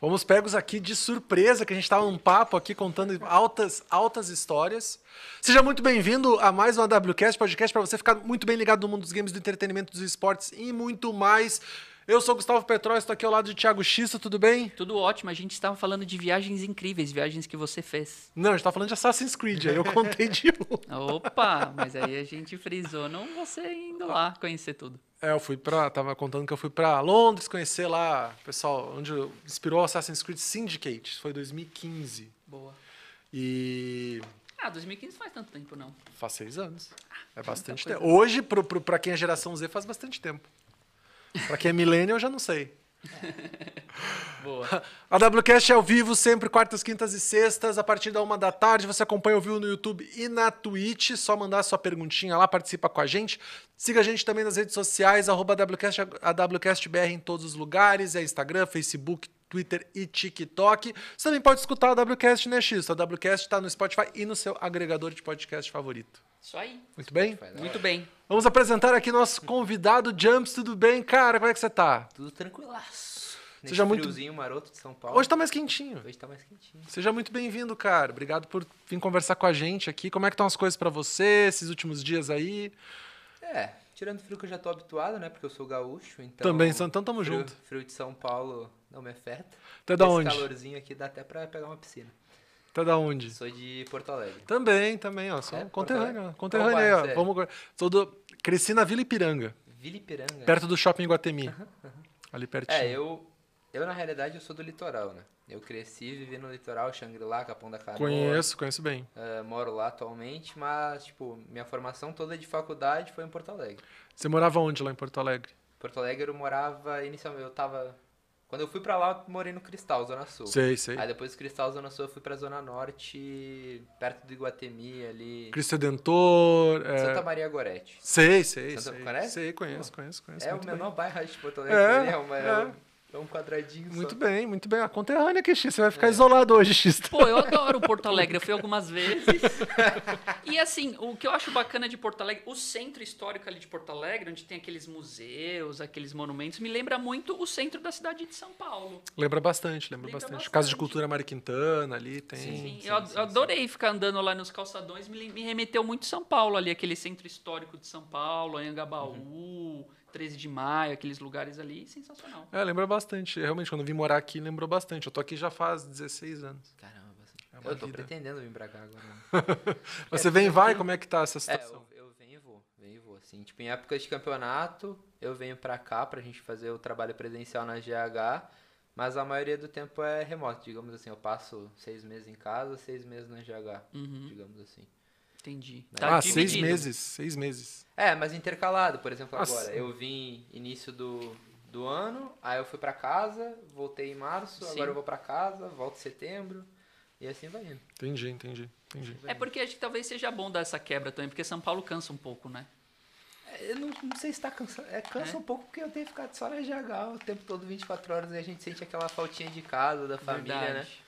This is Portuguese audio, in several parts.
Fomos pegos aqui de surpresa, que a gente estava num papo aqui contando altas, altas histórias. Seja muito bem-vindo a mais um AWCast, podcast para você ficar muito bem ligado no mundo dos games, do entretenimento, dos esportes e muito mais. Eu sou Gustavo Petró, estou aqui ao lado de Thiago Xista, tudo bem? Tudo ótimo, a gente estava falando de viagens incríveis, viagens que você fez. Não, a gente estava falando de Assassin's Creed, aí eu contei de um. Opa, mas aí a gente frisou, não você indo lá conhecer tudo. É, eu fui pra. Tava contando que eu fui pra Londres conhecer lá, pessoal, onde inspirou Assassin's Creed Syndicate. Foi 2015. Boa. E. Ah, 2015 faz tanto tempo, não. Faz seis anos. É muita bastante tempo. Hoje, pro, pro, pra quem é geração Z, faz bastante tempo. Pra quem é millennial, eu já não sei. Boa. A WCast é ao vivo, sempre quartas, quintas e sextas, a partir da uma da tarde. Você acompanha ao vivo no YouTube e na Twitch. Só mandar sua perguntinha lá, participa com a gente. Siga a gente também nas redes sociais, arroba WCast, a WCastBR em todos os lugares. É Instagram, Facebook, Twitter e TikTok. Você também pode escutar a WCast, né, X? A WCast está no Spotify e no seu agregador de podcast favorito. Isso aí. Muito bem? Muito bem. Vamos apresentar aqui nosso convidado, Jumps. Tudo bem, cara? Como é que você tá? Tudo tranquilaço. Nesse Seja muito- friozinho maroto de São Paulo. Hoje tá mais quentinho. Hoje tá mais quentinho. Seja muito bem-vindo, cara. Obrigado por vir conversar com a gente aqui. Como é que estão as coisas pra você esses últimos dias aí? É, tirando frio que eu já tô habituado, né? Porque eu sou gaúcho, então... Também, então tamo frio, junto. Frio de São Paulo não me afeta. Tá da Esse onde? calorzinho aqui dá até pra pegar uma piscina. Tá da onde? Sou de Porto Alegre. Também, também, ó. Sou É, conterrâneo, Conterrâneo aí, ó. bairro Vamos... Sou do... Cresci na Vila Ipiranga, Vila Ipiranga. perto do Shopping Guatemi. Ali pertinho. É, eu... Eu, na realidade, eu sou do litoral, né? Eu cresci, vivi no litoral, Xangri-Lá, Capão da Canoa. Conheço, conheço bem. eh, moro lá atualmente, mas, tipo, minha formação toda de faculdade foi em Porto Alegre. Você morava onde lá em Porto Alegre? Porto Alegre eu morava inicialmente, eu tava. Quando eu fui pra lá, eu morei no Cristal, Zona Sul. Sei, sei. Aí depois do Cristal, Zona Sul, eu fui pra Zona Norte, perto do Iguatemi, ali. Cristo Redentor. é, Santa Maria Gorete. Sei, sei, Santa- sei. conhece? Sei, conheço, conheço, conheço. É o bem. menor bairro de Porto Alegre, É, né? é, uma, é. É. um, quadradinho Muito só. bem, muito bem. A conterrânea aqui, X. Você vai ficar É. isolado hoje, X. Pô, eu adoro Porto Alegre, eu fui algumas vezes. E assim, o que eu acho bacana de Porto Alegre, o centro histórico ali de Porto Alegre, onde tem aqueles museus, aqueles monumentos, me lembra muito o centro da cidade de São Paulo. Lembra bastante, lembra, Lembra bastante. Casa de bastante. Cultura Mário Quintana ali, tem. Sim, sim, eu sim, adorei ficar andando lá nos calçadões, me, me remeteu muito São Paulo ali, aquele centro histórico de São Paulo, Anhangabaú, Uhum. 13 de maio, aqueles lugares ali, sensacional. É, lembra bastante. Realmente, quando eu vim morar aqui, lembrou bastante. Eu tô aqui já faz 16 anos. Caramba, assim. É eu tô vida. pretendendo vir pra cá agora. né? Você vem e vai? Como é que tá essa É, situação? eu, eu venho e vou, venho e vou, assim. Tipo, em épocas de campeonato, eu venho pra cá pra gente fazer o trabalho presencial na GH, mas a maioria do tempo é remoto, digamos assim. Eu passo seis meses em casa, seis meses na GH, Uhum, digamos assim. Entendi. ah, seis meses. Seis meses. É, mas intercalado, por exemplo, Nossa. agora. Eu vim início do, do ano, aí eu fui pra casa, voltei em março, Sim. agora eu vou pra casa, volto em setembro, e assim vai indo. Entendi, entendi, entendi. É porque acho que talvez seja bom dar essa quebra também, porque São Paulo cansa um pouco, né? É, Eu não, não sei se tá cansado. É, cansa É? um pouco porque eu tenho ficado só na GH o tempo todo, 24 horas, e a gente sente aquela faltinha de casa, da família, né? Verdade.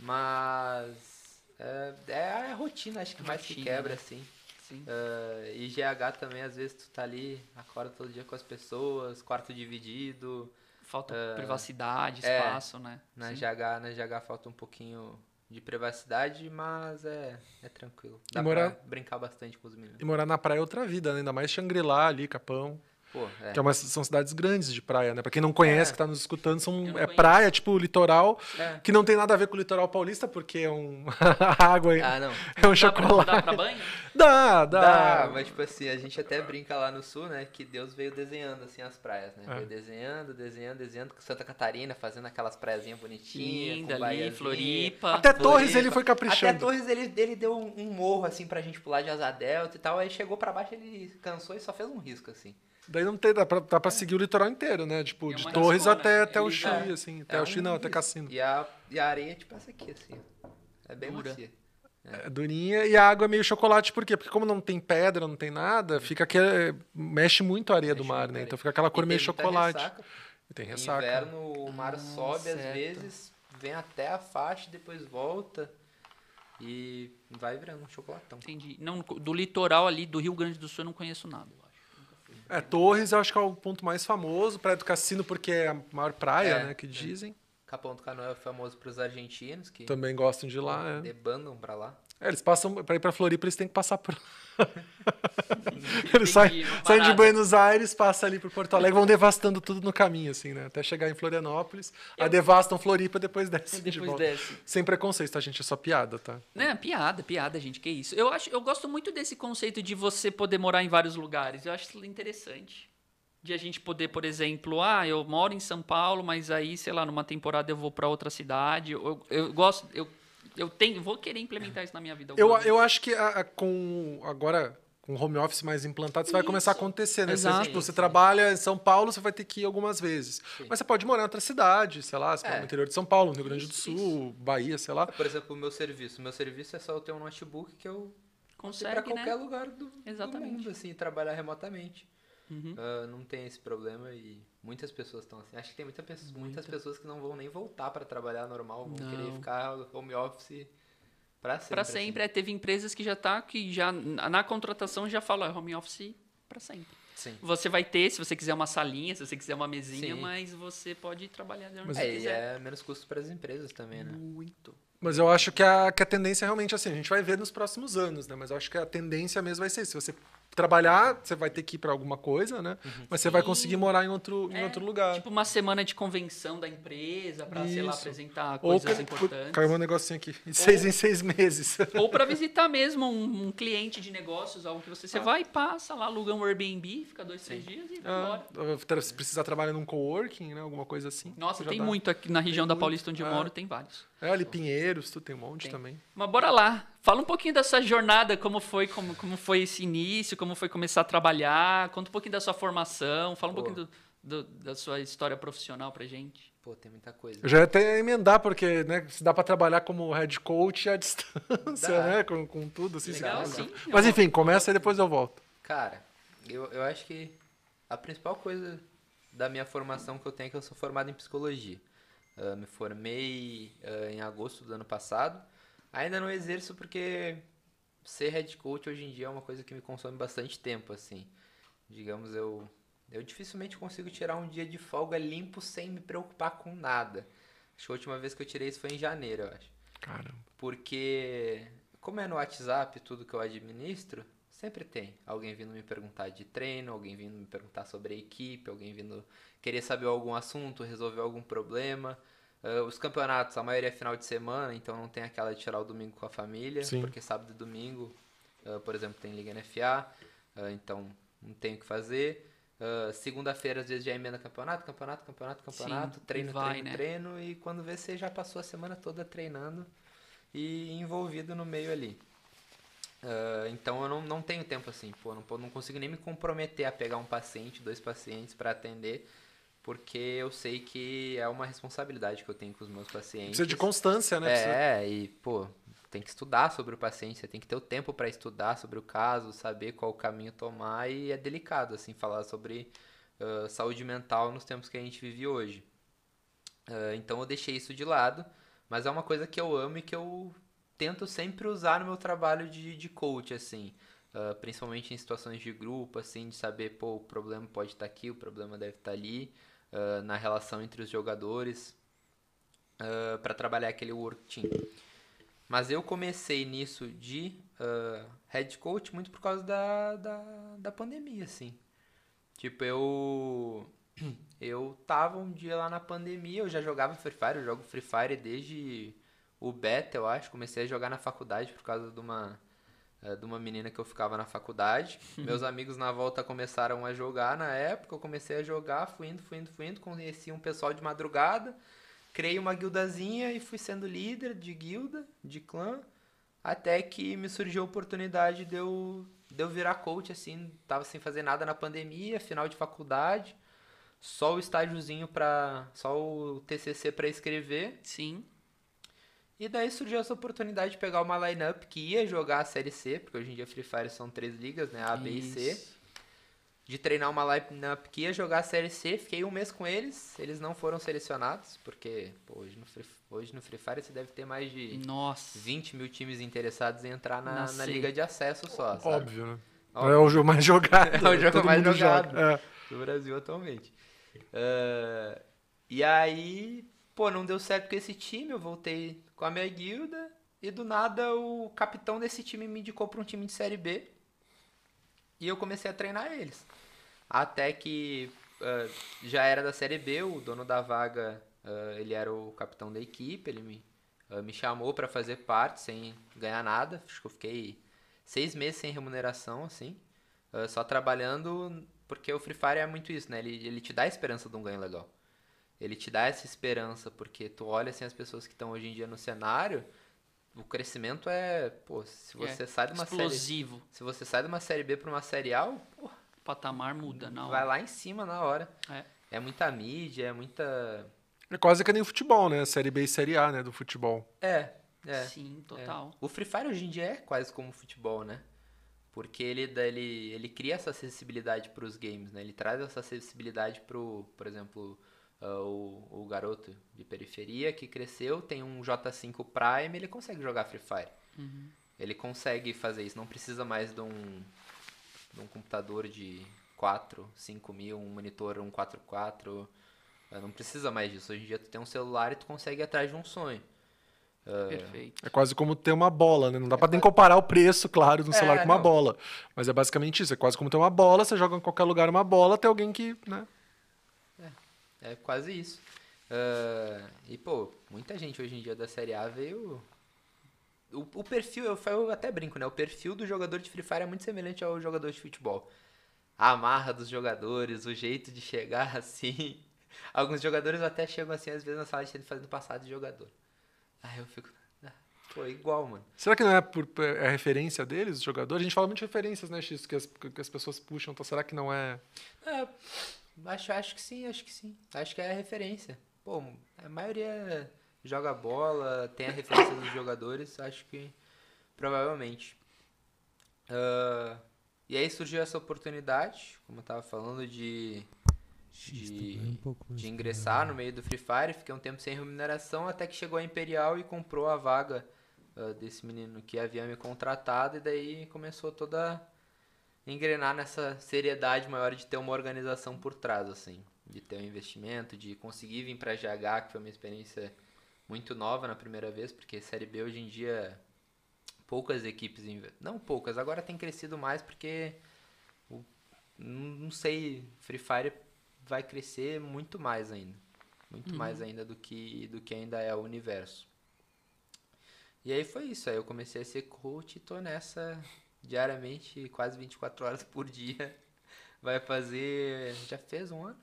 Mas. É, é a rotina, acho que mais que quebra, né? assim. Sim. Ah, e GH também, às vezes, tu tá ali, acorda todo dia com as pessoas, quarto dividido. Falta É. privacidade, É. espaço, né? Na Sim. GH, na GH falta um pouquinho de privacidade, mas é, é tranquilo. Dá E morar- pra brincar bastante com os meninos. E morar na praia é outra vida, né? Ainda mais Xangri-Lá ali, Capão. Pô, é. Que é uma, são cidades grandes de praia, né? Pra quem não conhece, É. que tá nos escutando, são, é conheço. praia, tipo litoral, É. que não tem nada a ver com o litoral paulista, porque é um. a água é- Ah, não. é um Dá pra, chocolate. dá pra banho? Dá, dá. Dá, mas tipo assim, a gente até brinca lá no sul, né? Que Deus veio desenhando assim as praias, né? É. Veio desenhando, desenhando, desenhando com Santa Catarina, fazendo aquelas praiazinhas bonitinhas. Linda com ali. Floripa. Até Torres Floripa. ele foi caprichando. Até Torres ele, ele deu um, um morro assim pra gente pular de asa delta e tal. Aí chegou pra baixo, ele cansou e só fez um risco assim. Daí não tem, dá pra, dá pra seguir o litoral inteiro, né? Tipo, É de Torres riscona, até, até o Chuí, é. assim. Até É o Chuí um não, até. Cassino. E a, e a areia é tipo essa aqui, assim. É bem Dura. macia. É durinha e a água é meio chocolate, por quê? Porque como não tem pedra, não tem nada, fica que mexe muito a areia do Mexe mar, muito a né? Então fica aquela cor E meio chocolate. ressaca. E tem Em ressaca. Inverno o mar Ah, sobe às certo. vezes, vem até a faixa, depois volta e vai virando um chocolatão. Entendi. Não, do litoral ali do Rio Grande do Sul eu não conheço nada, eu acho. Nunca fui. É, Torres eu acho que é o ponto mais famoso, Praia do Cassino, porque é a maior praia, É, né, que é. dizem. Capão do Canoa é famoso pros argentinos, que Também gostam de lá, é. debandam pra lá. É, eles passam, pra ir pra Floripa, eles têm que passar por. eles saem, saem de parada. Buenos Aires, passam ali por Porto Alegre, vão devastando tudo no caminho, assim, né? Até chegar em Florianópolis. Aí devastam Floripa, depois descem de Depois volta. desce. Sem preconceito, tá, gente? É só piada, tá? Né, piada, piada, gente, que isso. Eu acho, eu gosto muito desse conceito de você poder morar em vários lugares. Eu acho isso interessante. De a gente poder, por exemplo, ah, eu moro em São Paulo, mas aí, sei lá, numa temporada eu vou pra outra cidade. Eu, eu gosto, eu, eu tenho, vou querer implementar isso na minha vida. Eu, eu acho que a- a- com agora com home office mais implantado, isso vai começar a Isso. acontecer, né? Você, Exato. tipo, você trabalha em São Paulo, você vai ter que ir algumas vezes. Mas você pode morar em outra cidade, sei lá, você É. no interior de São Paulo, no Rio Grande do Isso, Sul, Bahia, sei lá. Por exemplo, o meu serviço. O meu serviço é só eu ter um notebook que eu posso ir pra Consegue, qualquer né? lugar do, do Exatamente. mundo, assim, trabalhar remotamente. Uhum. Ah, não tem esse problema e muitas pessoas estão assim. Acho que tem muita pessoa- muitas pessoas que não vão nem voltar pra trabalhar normal, vão querer Não. ficar home office pra sempre. Pra assim. sempre. É, teve empresas que já tá, que já na contratação já falam, é home office pra sempre. Sim. Você vai ter, se você quiser uma salinha, se você quiser uma mesinha, Sim. mas você pode trabalhar de onde Mas você É, e quiser. é menos custo para as empresas também, né? Muito. Mas eu acho que a, que a tendência é realmente assim, a gente vai ver nos próximos anos, né? Mas eu acho que a tendência mesmo vai ser, se você trabalhar, você vai ter que ir pra alguma coisa, né? Mas você vai Sim. conseguir morar em outro, em É, outro lugar. Tipo uma semana de convenção da empresa pra, sei lá, apresentar Ou coisas ca- importantes. caiu um negocinho aqui, de seis em seis meses. Ou pra visitar mesmo um, um cliente de negócios, algo que você, Ah. você vai e passa lá, aluga um Airbnb, fica dois, três dias e vai Ah, embora. se precisar trabalhar num coworking, né? Alguma coisa assim. Nossa, tem dá. muito aqui na região da muito. Paulista onde eu Ah. moro, tem vários. É, ali Pinheiros, tu tem um monte Tem. também. Mas bora lá. Fala um pouquinho da sua jornada, como foi, como, como foi esse início, como foi começar a trabalhar, conta um pouquinho da sua formação, fala um Pô. pouquinho do- do- da sua história profissional pra gente. Pô, tem muita coisa. Eu já ia até emendar, porque né, se dá pra trabalhar como head coach à distância, Dá. né? Com, com tudo, assim. Legal, você- sim. Mas enfim, começa e depois eu volto. Cara, eu, eu acho que a principal coisa da minha formação que eu tenho é que eu sou formado em psicologia. Ah, me formei ah, em agosto do ano passado. Ainda não exerço porque ser head coach hoje em dia é uma coisa que me consome bastante tempo, assim. Digamos, eu, eu dificilmente consigo tirar um dia de folga limpo sem me preocupar com nada. Acho que a última vez que eu tirei isso foi em janeiro, eu acho. Caramba. Porque, como é no WhatsApp tudo que eu administro, sempre tem alguém vindo me perguntar de treino, alguém vindo me perguntar sobre a equipe, alguém vindo querer saber algum assunto, resolver algum problema. Ah, os campeonatos, a maioria é final de semana, então não tem aquela de tirar o domingo com a família, Sim. porque sábado e domingo, ah, por exemplo, tem Liga NFA, ah, então não tem o que fazer. Segunda-feira, às vezes, já emenda campeonato, campeonato, campeonato, campeonato, Sim, treino, vai, treino, né? treino, e quando vê, você já passou a semana toda treinando e envolvido no meio ali. Ah, então eu não, não tenho tempo assim, pô, não, não consigo nem me comprometer a pegar um paciente, dois pacientes para atender, porque eu sei que é uma responsabilidade que eu tenho com os meus pacientes. Precisa de constância, né? Precisa- É, e pô, tem que estudar sobre o paciente, você tem que ter o tempo para estudar sobre o caso, saber qual caminho tomar e é delicado assim falar sobre ah, saúde mental nos tempos que a gente vive hoje. Ah, então eu deixei isso de lado, mas é uma coisa que eu amo e que eu tento sempre usar no meu trabalho de, de coach, assim. Ah, principalmente em situações de grupo, assim, de saber, pô, o problema pode estar aqui, o problema deve estar ali, ah, na relação entre os jogadores, para trabalhar aquele work team. Mas eu comecei nisso de ah, head coach muito por causa da, da, da pandemia, assim. Tipo, eu. Eu tava um dia lá na pandemia, eu já jogava Free Fire, eu jogo Free Fire desde o beta, eu acho. Comecei a jogar na faculdade por causa de uma, eh, de uma menina que eu ficava na faculdade. Meus amigos na volta começaram a jogar na época, eu comecei a jogar, fui indo, fui indo, fui indo, conheci um pessoal de madrugada, criei uma guildazinha e fui sendo líder de guilda, de clã, até que me surgiu a oportunidade de eu, de eu virar coach, assim, tava sem fazer nada na pandemia, final de faculdade, só o estágiozinho pra. só o TCC pra escrever. Sim. E daí surgiu essa oportunidade de pegar uma lineup que ia jogar a Série C, porque hoje em dia Free Fire são três ligas, né? A, B e C. Isso. De treinar uma lineup que ia jogar a Série C, fiquei um mês com eles, eles não foram selecionados, porque pô, hoje, no Free, hoje no Free Fire você deve ter mais de Nossa. 20 mil times interessados em entrar na, Na liga de acesso só, sabe? Óbvio, né? Óbvio. É o jogo mais jogado. É o jogo mais jogado. joga. É. do Brasil atualmente. Ah, e aí, pô, não deu certo com esse time, eu voltei com a minha guilda e do nada o capitão desse time me indicou para um time de série B e eu comecei a treinar eles. Até que uh, já era da série B, o dono da vaga, uh, ele era o capitão da equipe, ele me, uh, me chamou para fazer parte sem ganhar nada. Acho que eu fiquei seis meses sem remuneração, assim, só trabalhando, porque o Free Fire é muito isso, né? Ele, ele te dá a esperança de um ganho legal. Ele te dá essa esperança, porque tu olha assim as pessoas que estão hoje em dia no cenário, o crescimento é, pô, se é você é sai de uma explosivo. série, se você sai de uma série B para uma série A, pô, o patamar muda na hora. Vai lá em cima na hora. É. É muita mídia, é muita É quase que nem o futebol, né? Série B e série A, né, do futebol. É. É. Sim, total. É. O Free Fire hoje em dia é quase como futebol, né? Porque ele, ele, ele cria essa acessibilidade para os games, né? Ele traz essa acessibilidade para, por exemplo, Uh, o, o, garoto de periferia que cresceu, tem um J5 Prime, ele consegue jogar Free Fire. Uhum. Ele consegue fazer isso, não precisa mais de um, de um computador de 4, 5 mil, um monitor 144, uh, não precisa mais disso. Hoje em dia tu tem um celular e tu consegue ir atrás de um sonho. Uh, Perfeito. É quase como ter uma bola, né? Não dá é pra nem comparar o preço, claro, do é, celular com uma não. bola. Mas é basicamente isso. É quase como ter uma bola, você joga em qualquer lugar uma bola, tem alguém que, né? É quase isso. Uh, e, pô, muita gente hoje em dia da Série A veio. O, o perfil, eu, eu até brinco, né? O perfil do jogador de Free Fire é muito semelhante ao jogador de futebol. A amarra dos jogadores, o jeito de chegar assim. Alguns jogadores até chegam assim, às vezes, na sala de treino fazendo passado de jogador. Aí eu fico. Ah, pô, igual, mano. Será que não é por é a referência deles, os jogadores? A gente fala muito de referências, né, X, que as, que as pessoas puxam, então será que não é. É, Acho, acho que sim, acho que sim. Acho que é a referência. Pô, a maioria joga bola, tem a referência dos jogadores, acho que provavelmente. Uh, e aí surgiu essa oportunidade, como eu tava falando, de, de, de ingressar no meio do Free Fire. Fiquei um tempo sem remuneração, até que chegou a Imperial e comprou a vaga uh, desse menino que havia me contratado, e daí começou toda engrenar nessa seriedade maior de ter uma organização por trás, assim. De ter um investimento, de conseguir vir para GH, que foi uma experiência muito nova na primeira vez, porque Série B hoje em dia poucas equipes, não poucas, agora tem crescido mais porque o, não sei, Free Fire vai crescer muito mais ainda, muito uhum. mais ainda do que do que ainda é o universo. E aí foi isso, aí eu comecei a ser coach e tô nessa diariamente, quase 24 horas por dia. Vai fazer. Já fez um ano?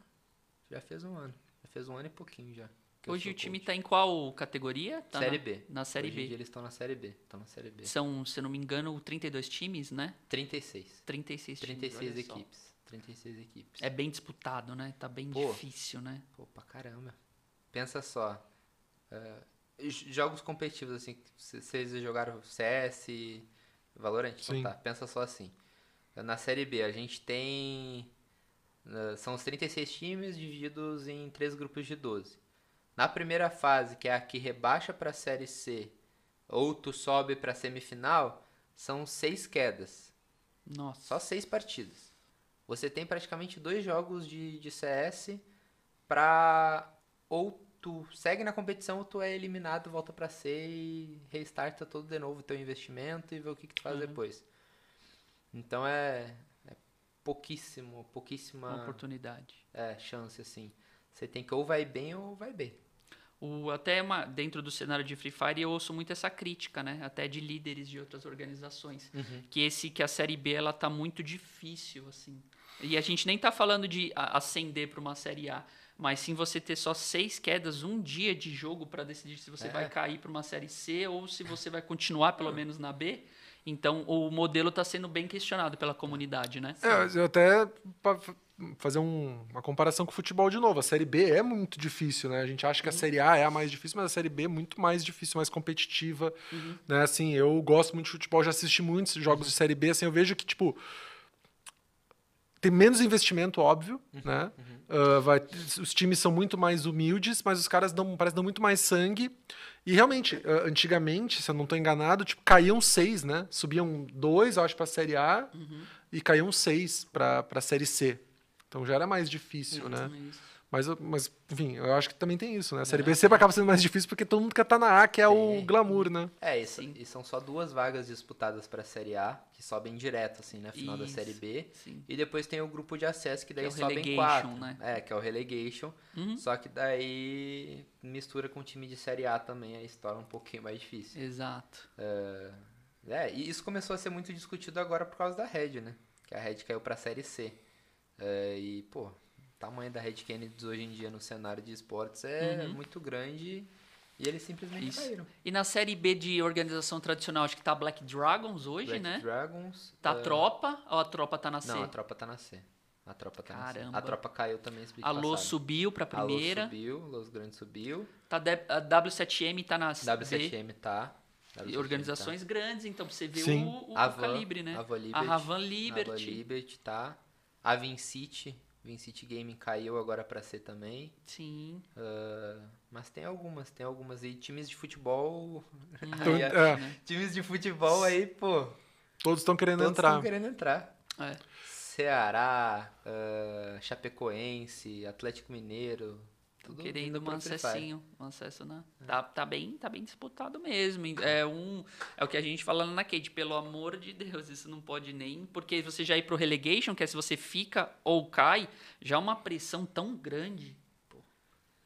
Já fez um ano. Já fez um ano e pouquinho já. Hoje o time está em qual categoria? Tá série na, B. Na Série Hoje B. eles estão na Série B. Estão na Série B. São, se eu não me engano, 32 times, né? 36. 36 times. 36 equipes. Só. 36 equipes. É bem disputado, né? Tá bem Pô, difícil, né? Pô, pra caramba. Pensa só. Uh, jogos competitivos, assim, vocês jogaram CS, Valorant, então tá. Pensa só assim. Na Série B, a gente tem. São os 36 times divididos em três grupos de 12. Na primeira fase, que é a que rebaixa para a Série C, ou tu sobe para a semifinal, são seis quedas. Nossa. Só seis partidas. Você tem praticamente dois jogos de, de CS para ou tu segue na competição, tu é eliminado, volta para C e restarta todo de novo o teu investimento e vê o que, que tu faz uhum. depois. Então é, é pouquíssimo, pouquíssima Uma oportunidade. É, chance assim. Você tem que ou vai bem ou vai bem. O, até uma, dentro do cenário de Free Fire eu ouço muito essa crítica, né? Até de líderes de outras organizações, uhum. que esse que a série B ela tá muito difícil assim. E a gente nem tá falando de ascender para uma série A mas sim você ter só seis quedas, um dia de jogo para decidir se você é. vai cair para uma série C ou se você vai continuar pelo menos na B. Então o modelo está sendo bem questionado pela comunidade, né? É, eu até fazer um, uma comparação com o futebol de novo. A série B é muito difícil, né? A gente acha que a uhum. série A é a mais difícil, mas a série B é muito mais difícil, mais competitiva, uhum. né? Assim, eu gosto muito de futebol, já assisti muitos jogos uhum. de série B, assim, eu vejo que tipo tem menos investimento, óbvio, uhum, né? Uhum. Uh, vai, os times são muito mais humildes, mas os caras dão, parece dão muito mais sangue. E realmente, uh, antigamente, se eu não estou enganado, tipo, caíam seis, né? Subiam dois, eu acho, para a Série A uhum. e caíam seis para a Série C. Então já era mais difícil, né? Mas, eu- mas, enfim, eu acho que também tem isso, né? A Série B sempre acaba sendo mais difícil porque todo mundo quer estar na A, que é o glamour, né? É, e, Sim. e são só duas vagas disputadas pra Série A, que sobem direto, assim, na final da Isso. Série B. Sim. E depois tem o grupo de acesso, que daí é o sobem relegation, quatro. né? É, que é o relegation. Uhum. Só que daí mistura com o time de Série A também, aí se torna um pouquinho mais difícil. Exato. É, e isso começou a ser muito discutido agora por causa da Red, né? Que a Red caiu pra Série C. É, e, pô, tamanho da Red Kennedy hoje em dia no cenário de esportes é muito grande e eles simplesmente Uhum. Isso. caíram. E na série B de organização tradicional, acho que tá Black Dragons hoje, Black né? Dragons. Tá é, a tropa, ou a tropa tá na C? Não, a tropa tá na C. A tropa tá na C. Caramba. A tropa caiu também, A Lô subiu pra A Lô primeira. subiu, Los Grandes subiu. Tá de- a W7M tá na C. W7M tá. E W7M organizações grandes, então pra você ver Sim. o, o tá. Avan, calibre, né? Avan a Liberty. Ravan A Liberty. Van Liberty tá. A Vincity. Vincity Gaming caiu agora pra C também. Sim. Ah, mas tem algumas, tem algumas. E times de futebol. Então, aí, é, times de futebol aí, pô. todos estão querendo Todos entrar. estão querendo entrar. É. Ceará, ah, Chapecoense, Atlético Mineiro. Querendo um acessinho, um acesso na. Tá, tá bem, tá bem disputado mesmo. É um, é o que a gente falando na Kate, pelo amor de Deus, isso não pode nem, porque você já ir pro relegation, que é se você fica ou cai, já é uma pressão tão grande. pô.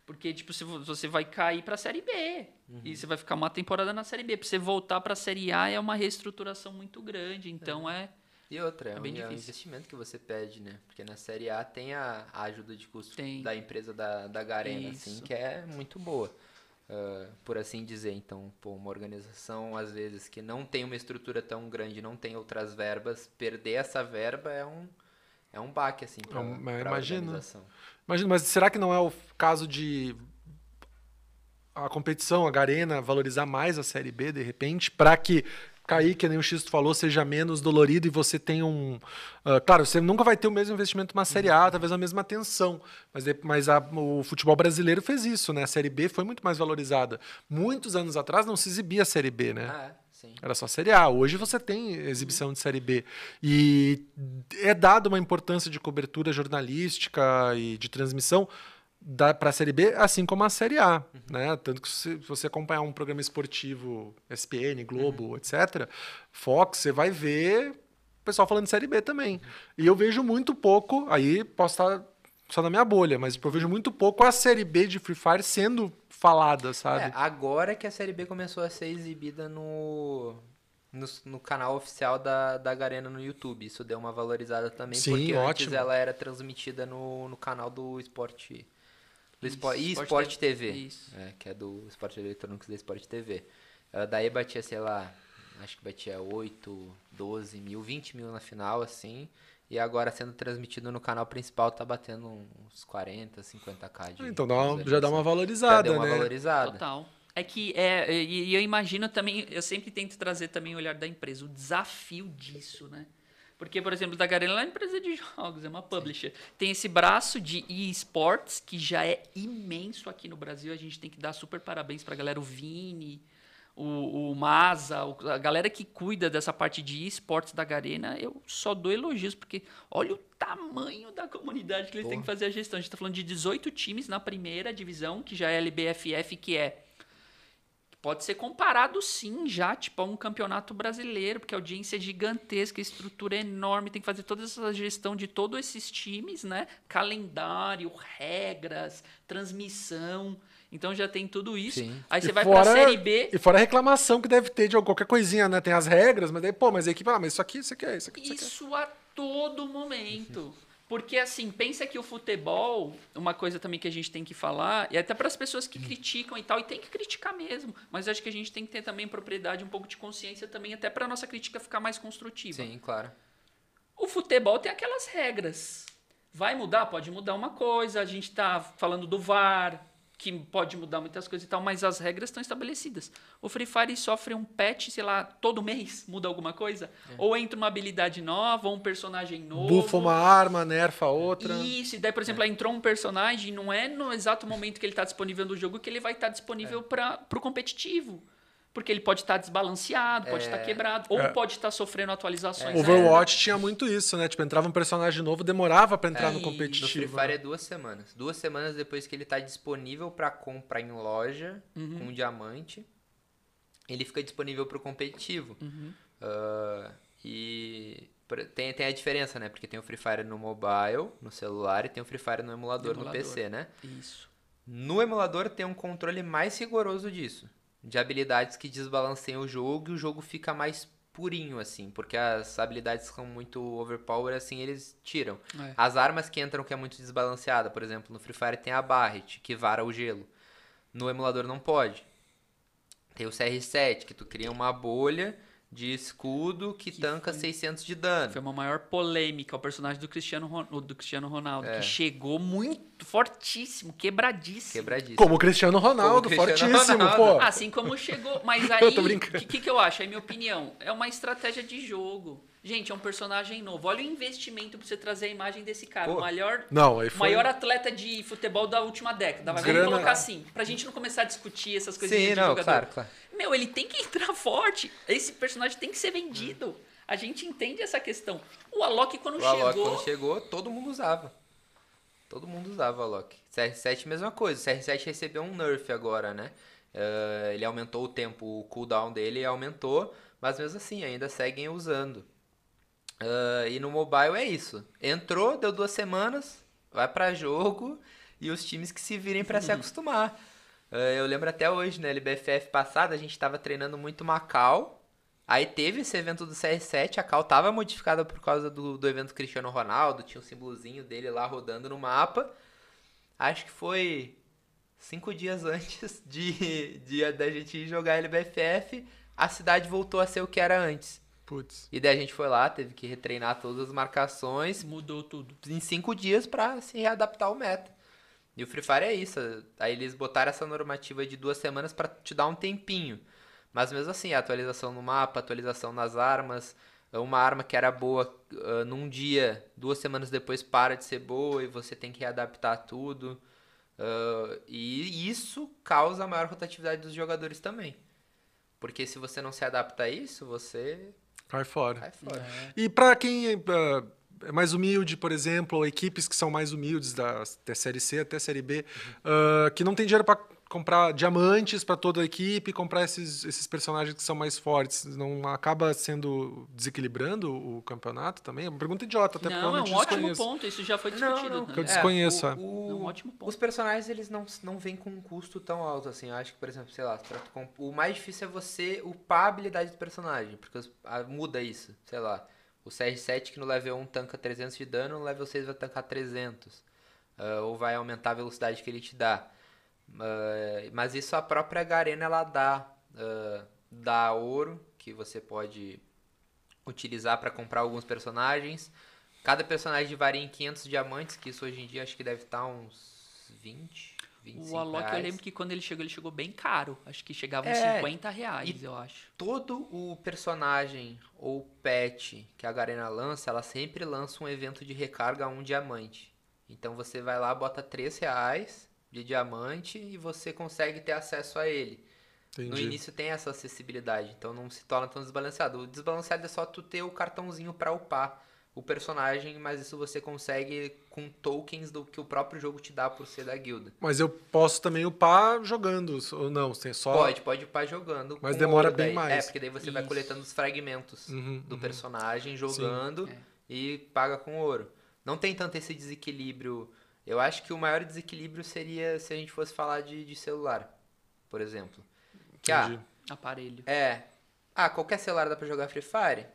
Porque tipo, se vo- você vai cair pra série B, Uhum. e você vai ficar uma temporada na série B, pra você voltar pra série A é uma reestruturação muito grande, então é, E outra, é, É um, bem é um difícil. investimento que você pede, né? Porque na Série A tem a, a ajuda de custo Tem. da empresa da, da Garena, assim, Isso. que é muito boa. ah, por assim dizer, então, pô, uma organização, às vezes, que não tem uma estrutura tão grande, não tem outras verbas, perder essa verba é um, é um baque, assim, pra, É um- pra imagino. organização. Imagina, mas será que não é o caso de a competição, a Garena, valorizar mais a Série B, de repente, para que cair, que nem o Xisto falou, seja menos dolorido e você tenha um... ah, claro, você nunca vai ter o mesmo investimento numa Série A, talvez a mesma atenção, mas, mas a- o futebol brasileiro fez isso, né? A Série B foi muito mais valorizada. Muitos anos atrás não se exibia a Série B, né? Ah, é, sim. Era só Série A. Hoje você tem exibição de Série B. E é dada uma importância de cobertura jornalística e de transmissão para a Série B, assim como a Série A. Né? Tanto que se você acompanhar um programa esportivo, SPN, Globo, etc., Fox, você vai ver o pessoal falando de Série B também. E eu vejo muito pouco, aí posso estar só na minha bolha, mas eu vejo muito pouco a Série B de Free Fire sendo falada, sabe? É, agora que a Série B começou a ser exibida no, no, no canal oficial da, da Garena no YouTube. Isso deu uma valorizada também, Sim, porque antes ótimo. ela era transmitida no, no canal do Esporte... Do Isso, Espo- e Sport Sport TV. TV, Isso. é, que é do Esporte Eletrônicos da Sport TV. Ela daí batia, sei lá, acho que batia 8, 12 mil, 20 mil na final, assim. E agora sendo transmitido no canal principal tá batendo uns 40, 50k de Então dá uma- já dá uma visualização. Já valorizada, deu uma né? valorizada. Total. É que é, e, e eu imagino também, eu sempre tento trazer também o olhar da empresa, o desafio disso, né? Porque, por exemplo, da Garena é uma empresa de jogos, é uma publisher. Tem esse braço de esports que já é imenso aqui no Brasil. A gente tem que dar super parabéns pra galera, o Vini, o, o Maza, a galera que cuida dessa parte de esportes da Garena. Eu só dou elogios, porque olha o tamanho da comunidade que eles têm que fazer a gestão. A gente tá falando de 18 times na primeira divisão, que já é LBFF, que é Pode ser comparado sim já, tipo, a um campeonato brasileiro, porque a audiência é gigantesca, a estrutura é enorme, tem que fazer toda essa gestão de todos esses times, né? Calendário, regras, transmissão. Então já tem tudo isso. Sim. Aí E você vai fora- pra Série B. E fora a reclamação que deve ter de qualquer coisinha, né? Tem as regras, mas daí, pô, mas a equipe, ah, mas isso aqui, isso aqui é, isso aqui, isso aqui. é. Isso a todo momento. Porque, assim, pensa que o futebol, uma coisa também que a gente tem que falar, e até para as pessoas que criticam e tal, e tem que criticar mesmo, mas acho que a gente tem que ter também propriedade, um pouco de consciência também, até para nossa crítica ficar mais construtiva. Sim, claro. O futebol tem aquelas regras. Vai mudar? Pode mudar uma coisa. A gente está falando do VAR, que pode mudar muitas coisas e tal, mas as regras estão estabelecidas. O Free Fire sofre um patch, sei lá, todo mês muda alguma coisa. Ou entra uma habilidade nova, ou um personagem novo. Bufa uma arma, nerfa outra. Isso, e daí, por exemplo, aí entrou um personagem, não é no exato momento que ele está disponível no jogo que ele vai estar disponível para o competitivo. Porque ele pode estar desbalanceado, pode estar É. quebrado, ou É. pode estar sofrendo atualizações. Overwatch tinha muito isso, né? Tipo, entrava um personagem novo, demorava pra entrar É, no e no No Free competitivo. Fire né? é duas semanas. Duas semanas depois que ele tá disponível pra compra em loja Uhum. com diamante, ele fica disponível pro competitivo. Uhum. Ah, e tem, tem a diferença, né? Porque tem o Free Fire no mobile, no celular, e tem o Free Fire no emulador, no Emulador. PC, né? Isso. No emulador tem um controle mais rigoroso disso. De habilidades que desbalanceiam o jogo e o jogo fica mais purinho, assim. Porque as habilidades são muito overpower, assim, eles tiram. É. As armas que entram que é muito desbalanceada, por exemplo, no Free Fire tem a Barret, que vara o gelo. No emulador não pode. Tem o CR7, que tu cria uma bolha de escudo que, Que tanca foi- 600 de dano. Foi uma maior polêmica o personagem do Cristiano, do Cristiano Ronaldo, É. que chegou muito fortíssimo, quebradíssimo. Quebradíssimo. Como o Cristiano Ronaldo, Como Cristiano fortíssimo, Ronaldo. pô. Assim como chegou. Mas Eu aí, tô o brincando. que, que, que eu acho? É minha opinião. É uma estratégia de jogo. Gente, é um personagem novo. Olha o investimento pra você trazer a imagem desse cara. Pô. O maior, Não, aí foi... maior atleta de futebol da última década. Vai Grana- vamos colocar assim. Pra gente não começar a discutir essas coisinhas Sim, de não, jogador. claro, claro. Meu, ele tem que entrar forte. Esse personagem tem que ser vendido. A gente entende essa questão. O Alok, quando O Alok, chegou. quando chegou, todo mundo usava. Todo mundo usava o Alok. CR7, mesma coisa. CR7 recebeu um nerf agora, né? Eh, ele aumentou o tempo, o cooldown dele aumentou, mas mesmo assim, ainda seguem usando. Eh, e no mobile é isso. Entrou, deu duas semanas, vai pra jogo e os times que se virem pra se acostumar. Eh, eu lembro até hoje, né? LBFF passada, a gente tava treinando muito Macau. Aí teve esse evento do CR7, a cal tava modificada por causa do, do evento Cristiano Ronaldo, tinha um símbolozinho dele lá rodando no mapa. Acho que foi cinco dias antes de, de da gente ir jogar LBFF, a cidade voltou a ser o que era antes. Putz. E daí a gente foi lá, teve que retreinar todas as marcações Mudou tudo. em cinco dias pra se readaptar ao meta. E o Free Fire é isso. Aí eles botaram essa normativa de duas semanas pra te dar um tempinho. Mas mesmo assim, a atualização no mapa, atualização nas armas, uma arma que era boa ah, num dia, duas semanas depois para de ser boa e você tem que readaptar tudo. Ah, e isso causa a maior rotatividade dos jogadores também. Porque se você não se adapta a isso, você Cai fora. cai fora. E pra quem ah, é mais humilde, por exemplo, ou equipes que são mais humildes da, da série C até série B, ah, que não tem dinheiro pra comprar diamantes pra toda a equipe, comprar esses, esses personagens que são mais fortes, não acaba sendo desequilibrando o campeonato também? É uma pergunta idiota, até porque não, é um ótimo desconheço. ponto. Isso já foi discutido. Não, não. né? Eu desconheço, o- é. o- É um ótimo ponto. Os personagens, eles não, não vêm com um custo tão alto, assim. Eu acho que, por exemplo, sei lá, o mais difícil é você upar a habilidade do personagem, porque os- a- muda isso, sei lá. O CR7 que no level 1 tanca 300 de dano, no level 6 vai tancar 300. ah, ou vai aumentar a velocidade que ele te dá. Ah, mas isso a própria Garena, ela dá. ah, dá ouro, que você pode utilizar para comprar alguns personagens. Cada personagem varia em 500 diamantes, que isso hoje em dia acho que deve estar uns 20, 25 O Alok, eu reais. lembro que quando ele chegou, ele chegou bem caro. Acho que chegava uns É, 50 reais, eu acho. Todo o personagem ou pet que a Garena lança, ela sempre lança um evento de recarga a um diamante. Então você vai lá, bota 3 reais de diamante e você consegue ter acesso a ele. No Entendi. início tem essa acessibilidade, então não se torna tão desbalanceado. O desbalanceado é só tu ter o cartãozinho pra upar o personagem, mas isso você consegue com tokens do que o próprio jogo te dá por ser da guilda. Mas eu posso também upar jogando, ou não? Tem só... Pode, pode upar jogando. Mas demora bem daí. mais. É, porque daí você vai Isso. coletando os fragmentos Uhum, do uhum. personagem, jogando É. e paga com ouro. Não tem tanto esse desequilíbrio. Eu acho que o maior desequilíbrio seria se a gente fosse falar de, de celular, por exemplo. Que, ah, Entendi. Aparelho. É. Ah, qualquer celular dá pra jogar Free Fire?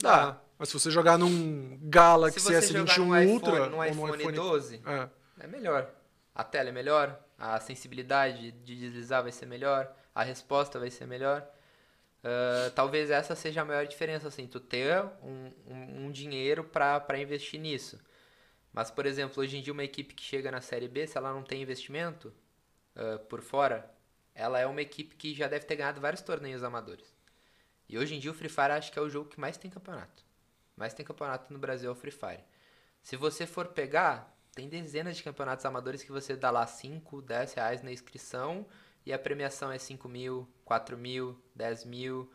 Dá. Mas se você jogar num Galaxy Se você jogar S21 no iPhone, Ultra ou iPhone, no iPhone 12, É. é melhor. A tela é melhor, a sensibilidade de deslizar vai ser melhor, a resposta vai ser melhor. Ah, talvez essa seja a maior diferença, assim, tu ter um, um, um dinheiro pra pra investir nisso. Mas, por exemplo, hoje em dia uma equipe que chega na Série B, se ela não tem investimento ah, por fora, ela é uma equipe que já deve ter ganhado vários torneios amadores. E hoje em dia o Free Fire acho que é o jogo que mais tem campeonato. Mais tem campeonato no Brasil é Free Fire. Se você for pegar, tem dezenas de campeonatos amadores que você dá lá 5, 10 reais na inscrição e a premiação é 5 mil, 4 mil, 10 mil.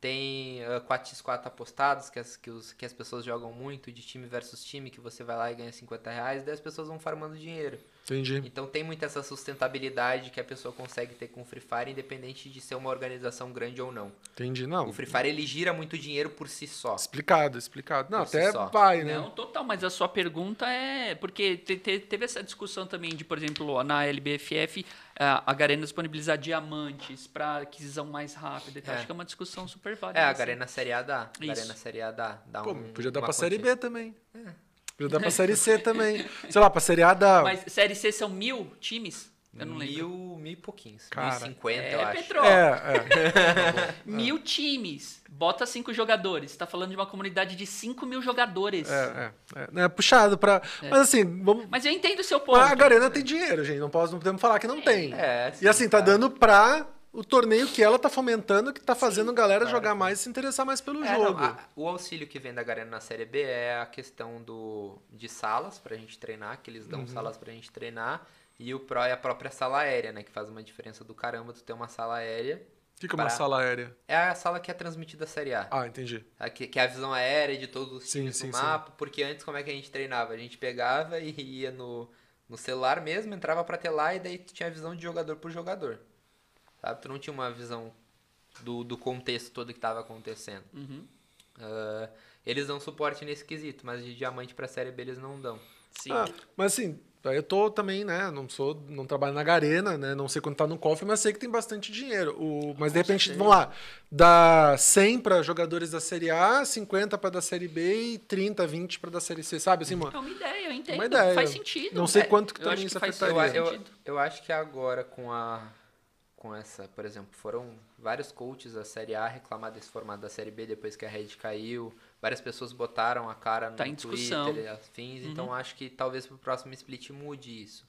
Tem uh, 4x4 apostados, que as, que, os, que as pessoas jogam muito, de time versus time, que você vai lá e ganha 50 reais, e daí as pessoas vão farmando dinheiro. Entendi. Então tem muito essa sustentabilidade que a pessoa consegue ter com o Free Fire, independente de ser uma organização grande ou não. Entendi, não. O Free Fire ele gira muito dinheiro por si só. Explicado, explicado. Não, Por si até só. vai, né? Não, total, mas a sua pergunta é. Porque te- te- teve essa discussão também de, por exemplo, na LBFF, a Garena disponibilizar diamantes para aquisição mais rápida. e tal. É. Acho que é uma discussão super válida. É, a assim. Garena Série A dá. A. Garena Série A dá. dá Pô, um, podia dar uma pra Série. B também. Podia dar pra Série C também. Sei lá, pra Série A dá... Mas Série C são mil times? Eu não lembro. Mil, mil e pouquinhos. Cara, mil e cinquenta, eu É, acho. Petro. É, é. Mil times. Bota cinco jogadores. Tá falando de uma comunidade de cinco mil jogadores. É, é, é, é puxado pra. Mas assim, vamos. Mas eu entendo o seu ponto. A Garena tem dinheiro, gente. Não, posso, não podemos falar que não tem. É, E assim, tá claro. dando pra o torneio que ela tá fomentando, que tá fazendo a galera jogar mais e se interessar mais pelo É, não, jogo. a- o auxílio que vem da Garena na Série B é a questão do, de salas pra gente treinar, que eles dão Uhum. salas pra gente treinar. E o Pro é a própria sala aérea, né? Que faz uma diferença do caramba tu ter uma sala aérea. O que, é uma sala aérea? É a sala que é transmitida a Série A. Ah, entendi. A Que, que é a visão aérea de todos os Sim, times sim, do sim. mapa. Porque antes, como é que a gente treinava? A gente pegava e ia no, no celular mesmo, entrava pra telar e daí tu tinha a visão de jogador por jogador. Sabe? Tu não tinha uma visão do, do contexto todo que tava acontecendo. Uhum. Ah, eles dão suporte nesse quesito, mas de diamante pra série B eles não dão. Sim. Ah, mas assim, eu tô também, né? Não sou, não trabalho na Garena, né? Não sei quanto tá no cofre, mas sei que tem bastante dinheiro. O, mas de repente, certeza. vamos lá, dá 100 pra jogadores da Série A, 50 pra da Série B e 30, 20 pra da Série C, sabe? Assim, mano. É uma ideia, eu entendo. Uma ideia. Faz sentido. Não sei É, quanto que eu também isso Eu, afetaria. eu, sentido. eu acho que agora com a com essa, por exemplo, foram vários coaches da Série A reclamar desse formato da Série B depois que a Red caiu. Várias pessoas botaram a cara no Tá em discussão. Twitter e afins, então acho que talvez pro próximo split mude isso.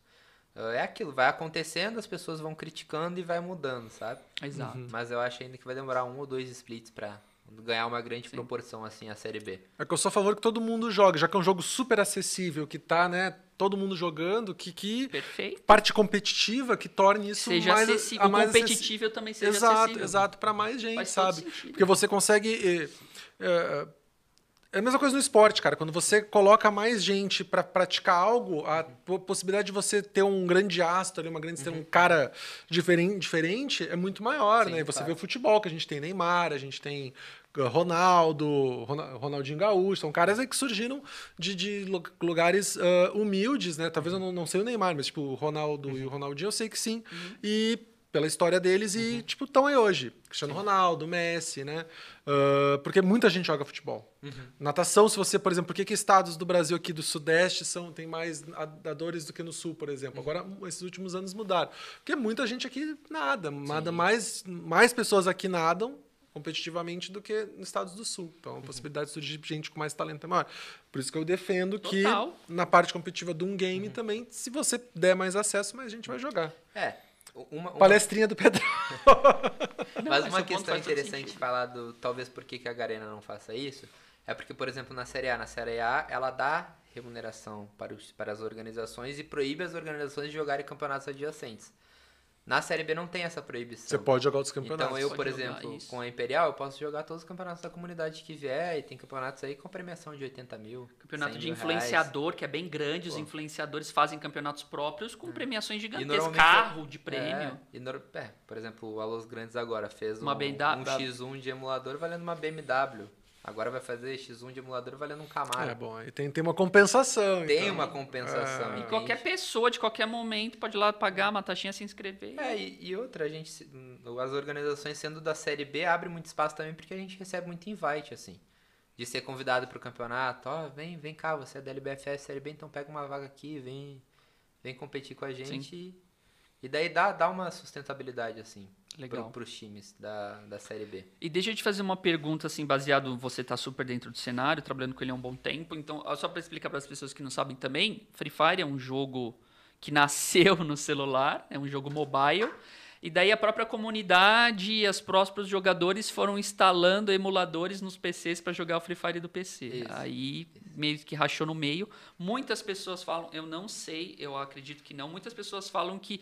É aquilo, vai acontecendo, as pessoas vão criticando e vai mudando, sabe? Exato. Mas eu acho ainda que vai demorar um ou dois splits pra ganhar uma grande proporção assim a Série B. É que eu sou a favor que todo mundo jogue, já que é um jogo super acessível, que tá, né? Todo mundo jogando, que, que Perfeito. parte competitiva que torne isso Seja mais, acessível. a mais competitivo também seja exato, acessível. exato, para mais gente, Faz sabe? Porque você consegue. eh, É a mesma coisa no esporte, cara. Quando você coloca mais gente pra praticar algo, a po- possibilidade de você ter um grande astro, ali, uma grande ter um cara diferen- diferente é muito maior, Sim, né? E você claro. vê o futebol, que a gente tem Neymar, a gente tem Ronaldo, Rona- Ronaldinho Gaúcho, são caras aí que surgiram de, de lu- lugares uh, humildes, né? Talvez eu não, não sei o Neymar, mas tipo, o Ronaldo e o Ronaldinho eu sei que sim. E pela história deles e, tipo, estão aí hoje. Cristiano Ronaldo, Messi, né? Uh, porque muita gente joga futebol. Natação, se você, por exemplo, por que, que estados do Brasil aqui do Sudeste são, tem mais nadadores do que no Sul, por exemplo? Agora, esses últimos anos mudaram. Porque muita gente aqui nada. nada mais, mais pessoas aqui nadam competitivamente do que nos estados do Sul. Então, a possibilidade de surgir gente com mais talento é maior. Por isso que eu defendo que Total. na parte competitiva de um game também, se você der mais acesso, mais gente vai jogar. É, uma, uma, Palestrinha do Pedro. Não, Mas uma questão interessante falar do talvez por que que a Garena não faça isso é porque, por exemplo, na Série A, na Série A, ela dá remuneração para, os, para as organizações e proíbe as organizações de jogarem campeonatos adjacentes. Na Série B não tem essa proibição. Você pode jogar outros campeonatos. Então eu, Pode por exemplo, isso. com a Imperial, eu posso jogar todos os campeonatos da comunidade que vier e tem campeonatos aí com premiação de 80 mil. Campeonato 100 de influenciador, que é bem grande, os Pô. influenciadores fazem campeonatos próprios com premiações gigantescas, carro de reais. prêmio. É, e nor- é, por exemplo, o Alôs Grandes agora fez Uma um, BMW. um X1 de emulador valendo uma BMW. Agora vai fazer X1 de emulador valendo um Camaro. É bom, aí tem, tem uma compensação. Tem então. uma compensação. É. E qualquer pessoa, de qualquer momento, pode ir lá pagar uma taxinha, se inscrever. É, e, e outra, a gente, se- as organizações sendo da Série B abre muito espaço também porque a gente recebe muito invite, assim. De ser convidado pro campeonato, ó, vem, vem cá, você é da LBFS Série B, então pega uma vaga aqui, vem, vem competir com a gente. E, e daí dá, dá uma sustentabilidade, assim, Legal. pro, pros times da, da Série B. E deixa eu te fazer uma pergunta, assim, baseado, você tá super dentro do cenário, trabalhando com ele há um bom tempo, então, só para explicar para as pessoas que não sabem também, Free Fire é um jogo que nasceu no celular, é um jogo mobile, e daí a própria comunidade e os próprios jogadores foram instalando emuladores nos PCs para jogar o Free Fire do PC. Isso. Aí meio que rachou no meio. Muitas pessoas falam, eu não sei, eu acredito que não, muitas pessoas falam que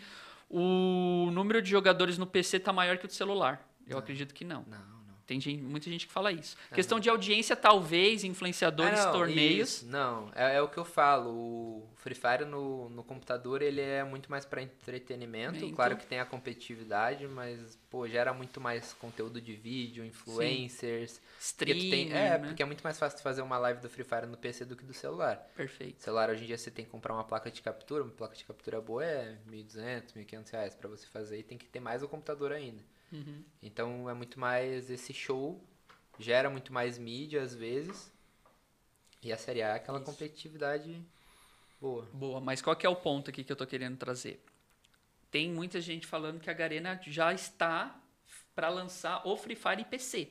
o número de jogadores no PC tá maior que o do celular. Eu acredito que não. Não, não. Tem gente- muita gente que fala isso. Questão de audiência, talvez, influenciadores, Ah, não, torneios. isso. Não, é, é o que eu falo. O Free Fire no, no computador ele é muito mais para entretenimento. Mento. Claro que tem a competitividade, mas pô, gera muito mais conteúdo de vídeo, influencers. Porque tu Streaming, tem, é, né? porque é muito mais fácil fazer uma live do Free Fire no PC do que do celular. Perfeito. Celular hoje em dia você tem que comprar uma placa de captura, uma placa de captura boa é 1.200, 1.500 reais pra você fazer e tem que ter mais o computador ainda. Uhum. Então é muito mais esse show, gera muito mais mídia às vezes. E a Série A é aquela Isso. competitividade boa. Boa, mas qual que é o ponto aqui que eu tô querendo trazer? Tem muita gente falando que a Garena já está para lançar o Free Fire em PC.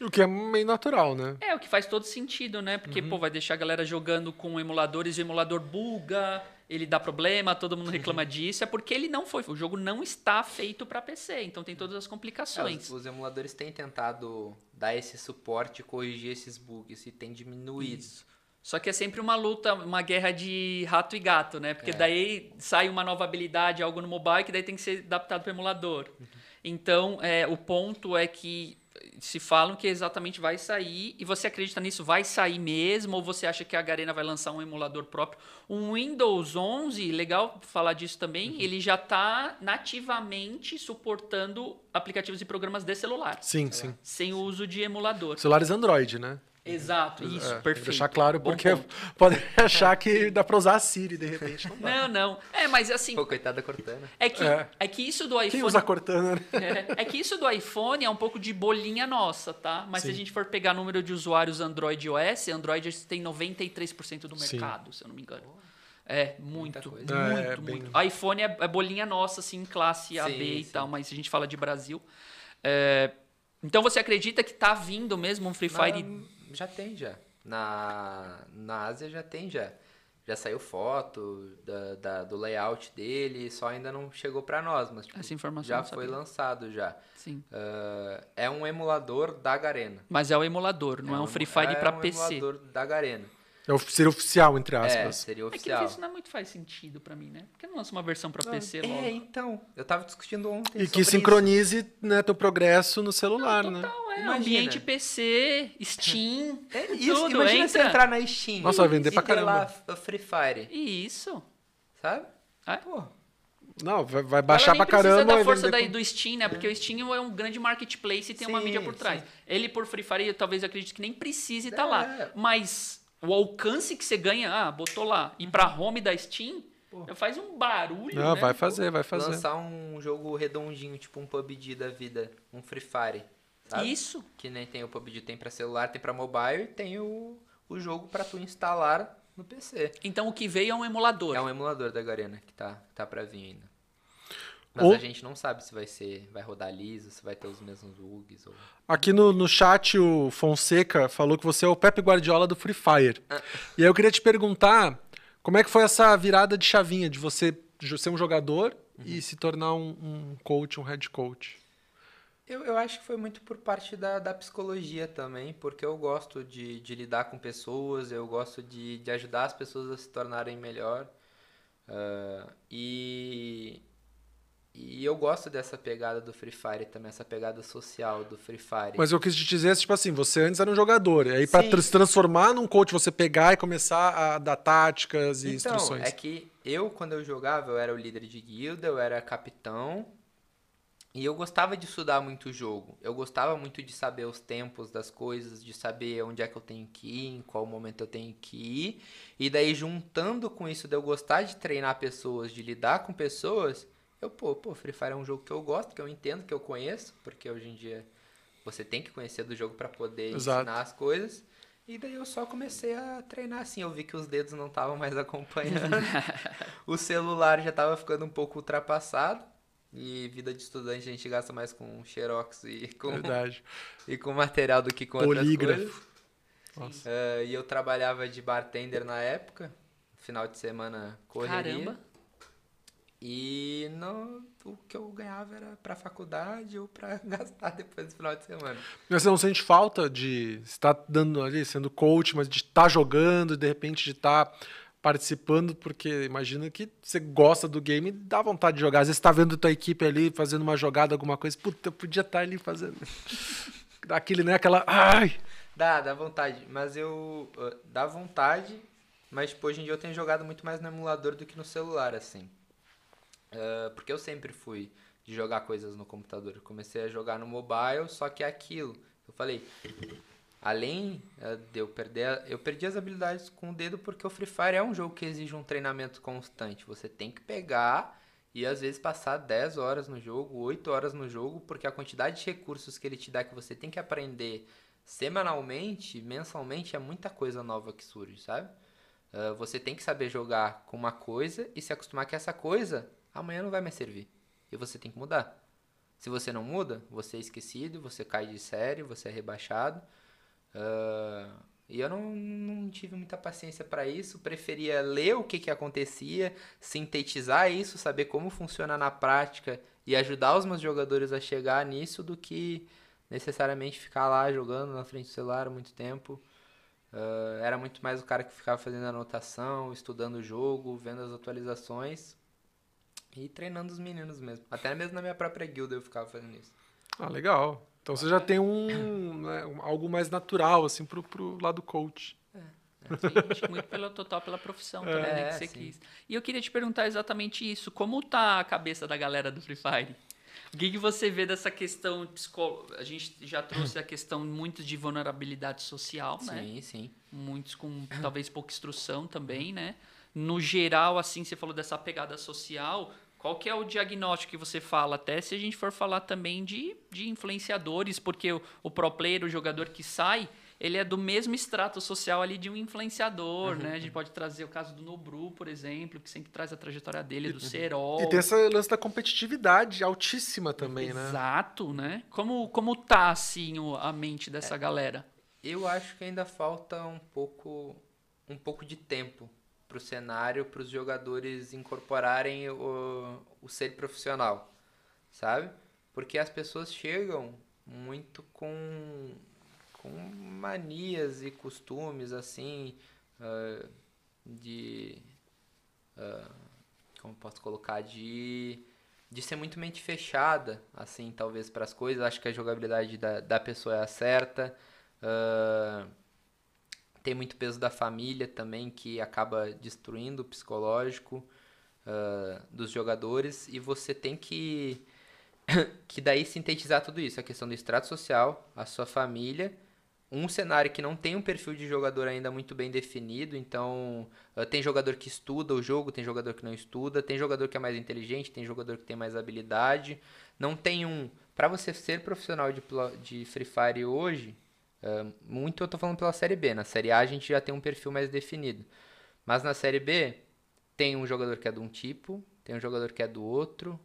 O que é meio natural, né? É, o que faz todo sentido, né? Porque, pô, vai deixar a galera jogando com emuladores, o emulador buga, ele dá problema, todo mundo reclama disso. É porque ele não foi, o jogo não está feito para PC, então tem todas as É, complicações. os, os emuladores têm tentado dar esse suporte, corrigir esses bugs e tem diminuído. Isso. Só que é sempre uma luta, uma guerra de rato e gato, né? Porque É. daí sai uma nova habilidade, algo no mobile, que daí tem que ser adaptado para emulador. Então, é, o ponto é que se falam que exatamente vai sair, e você acredita nisso? Vai sair mesmo? Ou você acha que a Garena vai lançar um emulador próprio? Um Windows 11, legal falar disso também, ele já está nativamente suportando aplicativos e programas de celular, Sim, sim. sem o uso de emulador. Celulares Android, né? Exato, isso, É, tem que perfeito. Deixar claro, Bom porque podem achar que dá pra usar a Siri, de repente. Não dá. Não, não. É, mas assim, Pô, coitada da Cortana. é que, É. é. que isso do Quem iPhone. usa Cortana, né? É, é que isso do iPhone é um pouco de bolinha nossa, tá? Mas se a Sim. gente for pegar número de usuários Android e OS, Android tem 93% do Sim. mercado, se eu não me engano. É, Muita muito, coisa. muito, É, muito. bem- iPhone é, é bolinha nossa, assim, classe A, Sim, B e sim. tal, mas se a gente fala de Brasil. é, Então você acredita que tá vindo mesmo um Free Fire? Na- já tem já. Na, na Ásia já tem já. Já saiu foto da, da- do layout dele, só ainda não chegou pra nós, mas tipo, Essa informação já foi lançado já. Sim. Ah, é um emulador da Garena. Mas é o emulador, não é, um Free Fire é pra um PC. emulador da Garena. É o ser oficial, entre É, aspas. seria É que oficial. isso não é muito faz sentido pra mim, né? Por que não lança uma versão pra PC logo? É, então. Eu tava discutindo ontem. E sobre que isso. sincronize né, teu progresso no celular, né? Total, é. Imagina. Ambiente PC, Steam. É isso, tudo, imagina você entra. entrar na Steam. Nossa, vai vender e pra ter caramba. lá f- Free Fire, Isso. sabe? É. Pô, Não, vai, vai baixar pra caramba. precisa da força daí com- do Steam, né? Porque o Steam é um grande marketplace e tem uma Sim, mídia por trás. sim. Ele por Free Fire, eu talvez acredite que nem precise estar É. lá. Mas o alcance que você ganha, ah, botou lá, e pra home da Steam, faz um barulho, Não, né? vai fazer, vai fazer. lançar um jogo redondinho, tipo um PUBG da vida, um Free Fire, sabe? Isso. Que nem tem o PUBG, tem pra celular, tem pra mobile e tem o, o jogo pra tu instalar no PC. Então o que veio é um emulador. É um emulador da Garena que tá, tá pra vir ainda. Mas Ou- a gente não sabe se vai ser, vai rodar liso, se vai ter os mesmos bugs ou... Aqui no, no chat, o Fonseca falou que você é o Pepe Guardiola do Free Fire. Ah. E aí eu queria te perguntar como é que foi essa virada de chavinha de você ser um jogador Uhum. e se tornar um, um coach, um head coach. Eu, eu acho que foi muito por parte da, da psicologia também, porque eu gosto de, de lidar com pessoas, eu gosto de, de ajudar as pessoas a se tornarem melhor. ah, e, e eu gosto dessa pegada do Free Fire também, essa pegada social do Free Fire. Mas eu quis te dizer, tipo assim, você antes era um jogador. E aí, tra- se transformar num coach, você pegar e começar a dar táticas e Então, instruções. é que eu, quando eu jogava, eu era o líder de guilda, eu era capitão. E eu gostava de estudar muito o jogo. Eu gostava muito de saber os tempos das coisas, de saber onde é que eu tenho que ir, em qual momento eu tenho que ir. E daí, juntando com isso de eu gostar de treinar pessoas, de lidar com pessoas, eu, pô, pô, Free Fire é um jogo que eu gosto, que eu entendo, que eu conheço, porque hoje em dia você tem que conhecer do jogo para poder Exato. ensinar as coisas. E daí eu só comecei a treinar assim. Eu vi que os dedos não estavam mais acompanhando. o celular já estava ficando um pouco ultrapassado. E vida de estudante a gente gasta mais com xerox e com, Verdade. e com material do que com outras Polígrafo. coisas. Nossa. Eh, e eu trabalhava de bartender na época. Final de semana correria. Caramba. E não, o que eu ganhava era pra faculdade ou pra gastar depois do final de semana. Mas você não sente falta de estar dando ali, sendo coach, mas de estar jogando, de repente de estar participando, porque imagina que você gosta do game e dá vontade de jogar. Às vezes você tá vendo tua equipe ali fazendo uma jogada, alguma coisa, puta, eu podia estar ali fazendo. Dá aquele, né? Aquela. Ai! Dá, dá vontade. Mas eu. Uh, dá vontade, mas tipo, hoje em dia eu tenho jogado muito mais no emulador do que no celular, assim. Uh, porque eu sempre fui de jogar coisas no computador. Eu comecei a jogar no mobile, só que é aquilo. Eu falei, além uh, de eu perder, eu perdi as habilidades com o dedo porque o Free Fire é um jogo que exige um treinamento constante. Você tem que pegar e às vezes passar 10 horas no jogo, 8 horas no jogo, porque a quantidade de recursos que ele te dá que você tem que aprender semanalmente, mensalmente, é muita coisa nova que surge, sabe? Uh, você tem que saber jogar com uma coisa e se acostumar que essa coisa amanhã não vai mais servir. E você tem que mudar. Se você não muda, você é esquecido, você cai de série, você é rebaixado. Uh, e eu não, não tive muita paciência para isso, preferia ler o que, que acontecia, sintetizar isso, saber como funciona na prática e ajudar os meus jogadores a chegar nisso do que necessariamente ficar lá jogando na frente do celular muito tempo. Uh, era muito mais o cara que ficava fazendo anotação, estudando o jogo, vendo as atualizações e treinando os meninos mesmo. Até mesmo na minha própria guilda eu ficava fazendo isso. Ah, legal. Então você já tem um, né, algo mais natural, assim, pro, pro lado coach. É. Sim, muito pelo total pela profissão também né, que você sim. quis. E eu queria te perguntar exatamente isso. Como tá a cabeça da galera do Free Fire? O que, que você vê dessa questão psicológica? A gente já trouxe a questão muito de vulnerabilidade social, sim, né? Sim, sim. Muitos com talvez pouca instrução também, né? No geral, assim, você falou dessa pegada social. Qual que é o diagnóstico que você fala? Até se a gente for falar também de, de influenciadores, porque o, o pro player, o jogador que sai, ele é do mesmo extrato social ali de um influenciador, uhum. né? A gente pode trazer o caso do Nobru, por exemplo, que sempre traz a trajetória dele, do Serol. E tem essa lance da competitividade altíssima também, Exato, né? Exato, né? Como, como tá, assim, a mente dessa é, galera? Eu acho que ainda falta um pouco, um pouco de tempo para o cenário, para os jogadores incorporarem o, o ser profissional, sabe? Porque as pessoas chegam muito com, com manias e costumes, assim, uh, de... Uh, como posso colocar? De, de ser muito mente fechada, assim, talvez, para as coisas. Acho que a jogabilidade da, da pessoa é a certa. Uh, tem muito peso da família também, que acaba destruindo o psicológico uh, dos jogadores. E você tem que, que daí sintetizar tudo isso. A questão do extrato social, a sua família um cenário que não tem um perfil de jogador ainda muito bem definido, então uh, tem jogador que estuda o jogo, tem jogador que não estuda, tem jogador que é mais inteligente, tem jogador que tem mais habilidade. Não tem um. Para você ser profissional de, de Free Fire hoje, Muito eu tô falando pela Série B. Na Série A a gente já tem um perfil mais definido. Mas na Série B tem um jogador que é de um tipo, tem um jogador que é do outro,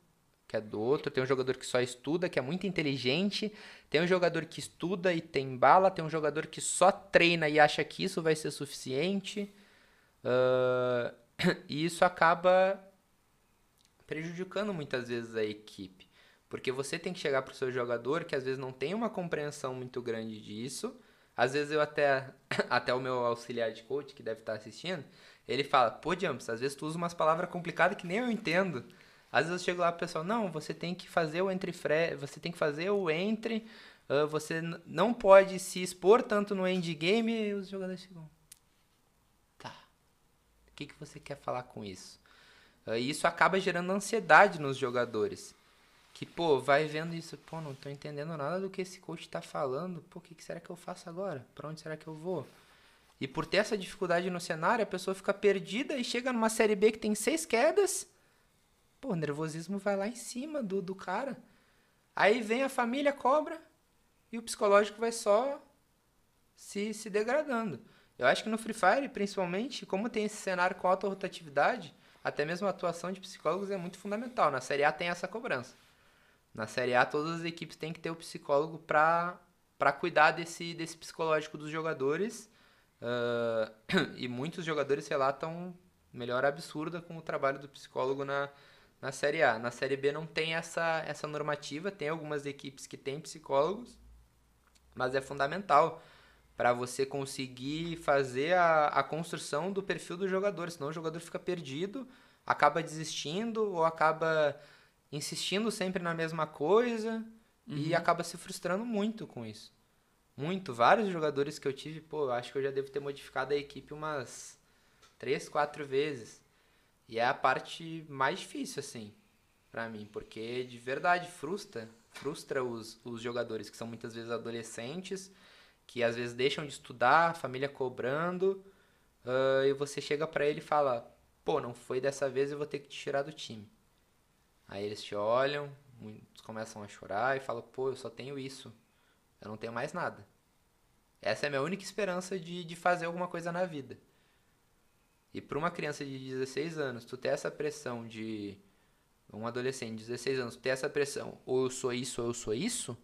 que é do outro, tem um jogador que só estuda, que é muito inteligente, tem um jogador que estuda e tem bala, tem um jogador que só treina e acha que isso vai ser suficiente. Uh, e isso acaba prejudicando muitas vezes a equipe. Porque você tem que chegar para o seu jogador que às vezes não tem uma compreensão muito grande disso. Às vezes eu até, até o meu auxiliar de coach, que deve estar assistindo, ele fala, pô, Jumps, às vezes tu usa umas palavras complicadas que nem eu entendo. Às vezes eu chego lá pro pessoal, não, você tem que fazer o entre você tem que fazer o entre, uh, você não pode se expor tanto no endgame, e os jogadores ficam, tá, o que, que você quer falar com isso? Uh, isso acaba gerando ansiedade nos jogadores que, pô, vai vendo isso, pô, não tô entendendo nada do que esse coach tá falando, pô, o que, que será que eu faço agora? Pra onde será que eu vou? E por ter essa dificuldade no cenário, a pessoa fica perdida e chega numa série B que tem seis quedas, pô, o nervosismo vai lá em cima do, do cara. Aí vem a família, cobra, e o psicológico vai só se, se degradando. Eu acho que no Free Fire, principalmente, como tem esse cenário com alta rotatividade, até mesmo a atuação de psicólogos é muito fundamental. Na Série A tem essa cobrança. Na Série A, todas as equipes têm que ter o psicólogo para cuidar desse, desse psicológico dos jogadores. Uh, e muitos jogadores relatam melhora absurda com o trabalho do psicólogo na, na Série A. Na Série B não tem essa, essa normativa, tem algumas equipes que têm psicólogos, mas é fundamental para você conseguir fazer a, a construção do perfil do jogador, senão o jogador fica perdido, acaba desistindo ou acaba insistindo sempre na mesma coisa e acaba se frustrando muito com isso. Muito. Vários jogadores que eu tive, pô, acho que eu já devo ter modificado a equipe umas três, quatro vezes. E é a parte mais difícil, assim, pra mim, porque de verdade frustra, frustra os, os jogadores que são muitas vezes adolescentes, que às vezes deixam de estudar, a família cobrando, ah, e você chega pra ele e fala: pô, não foi dessa vez, eu vou ter que te tirar do time. Aí eles te olham, muitos começam a chorar e falam: pô, eu só tenho isso, eu não tenho mais nada. Essa é a minha única esperança de, de fazer alguma coisa na vida. E para uma criança de 16 anos, tu ter essa pressão de. Um adolescente de 16 anos, tu ter essa pressão, ou eu sou isso ou eu sou isso,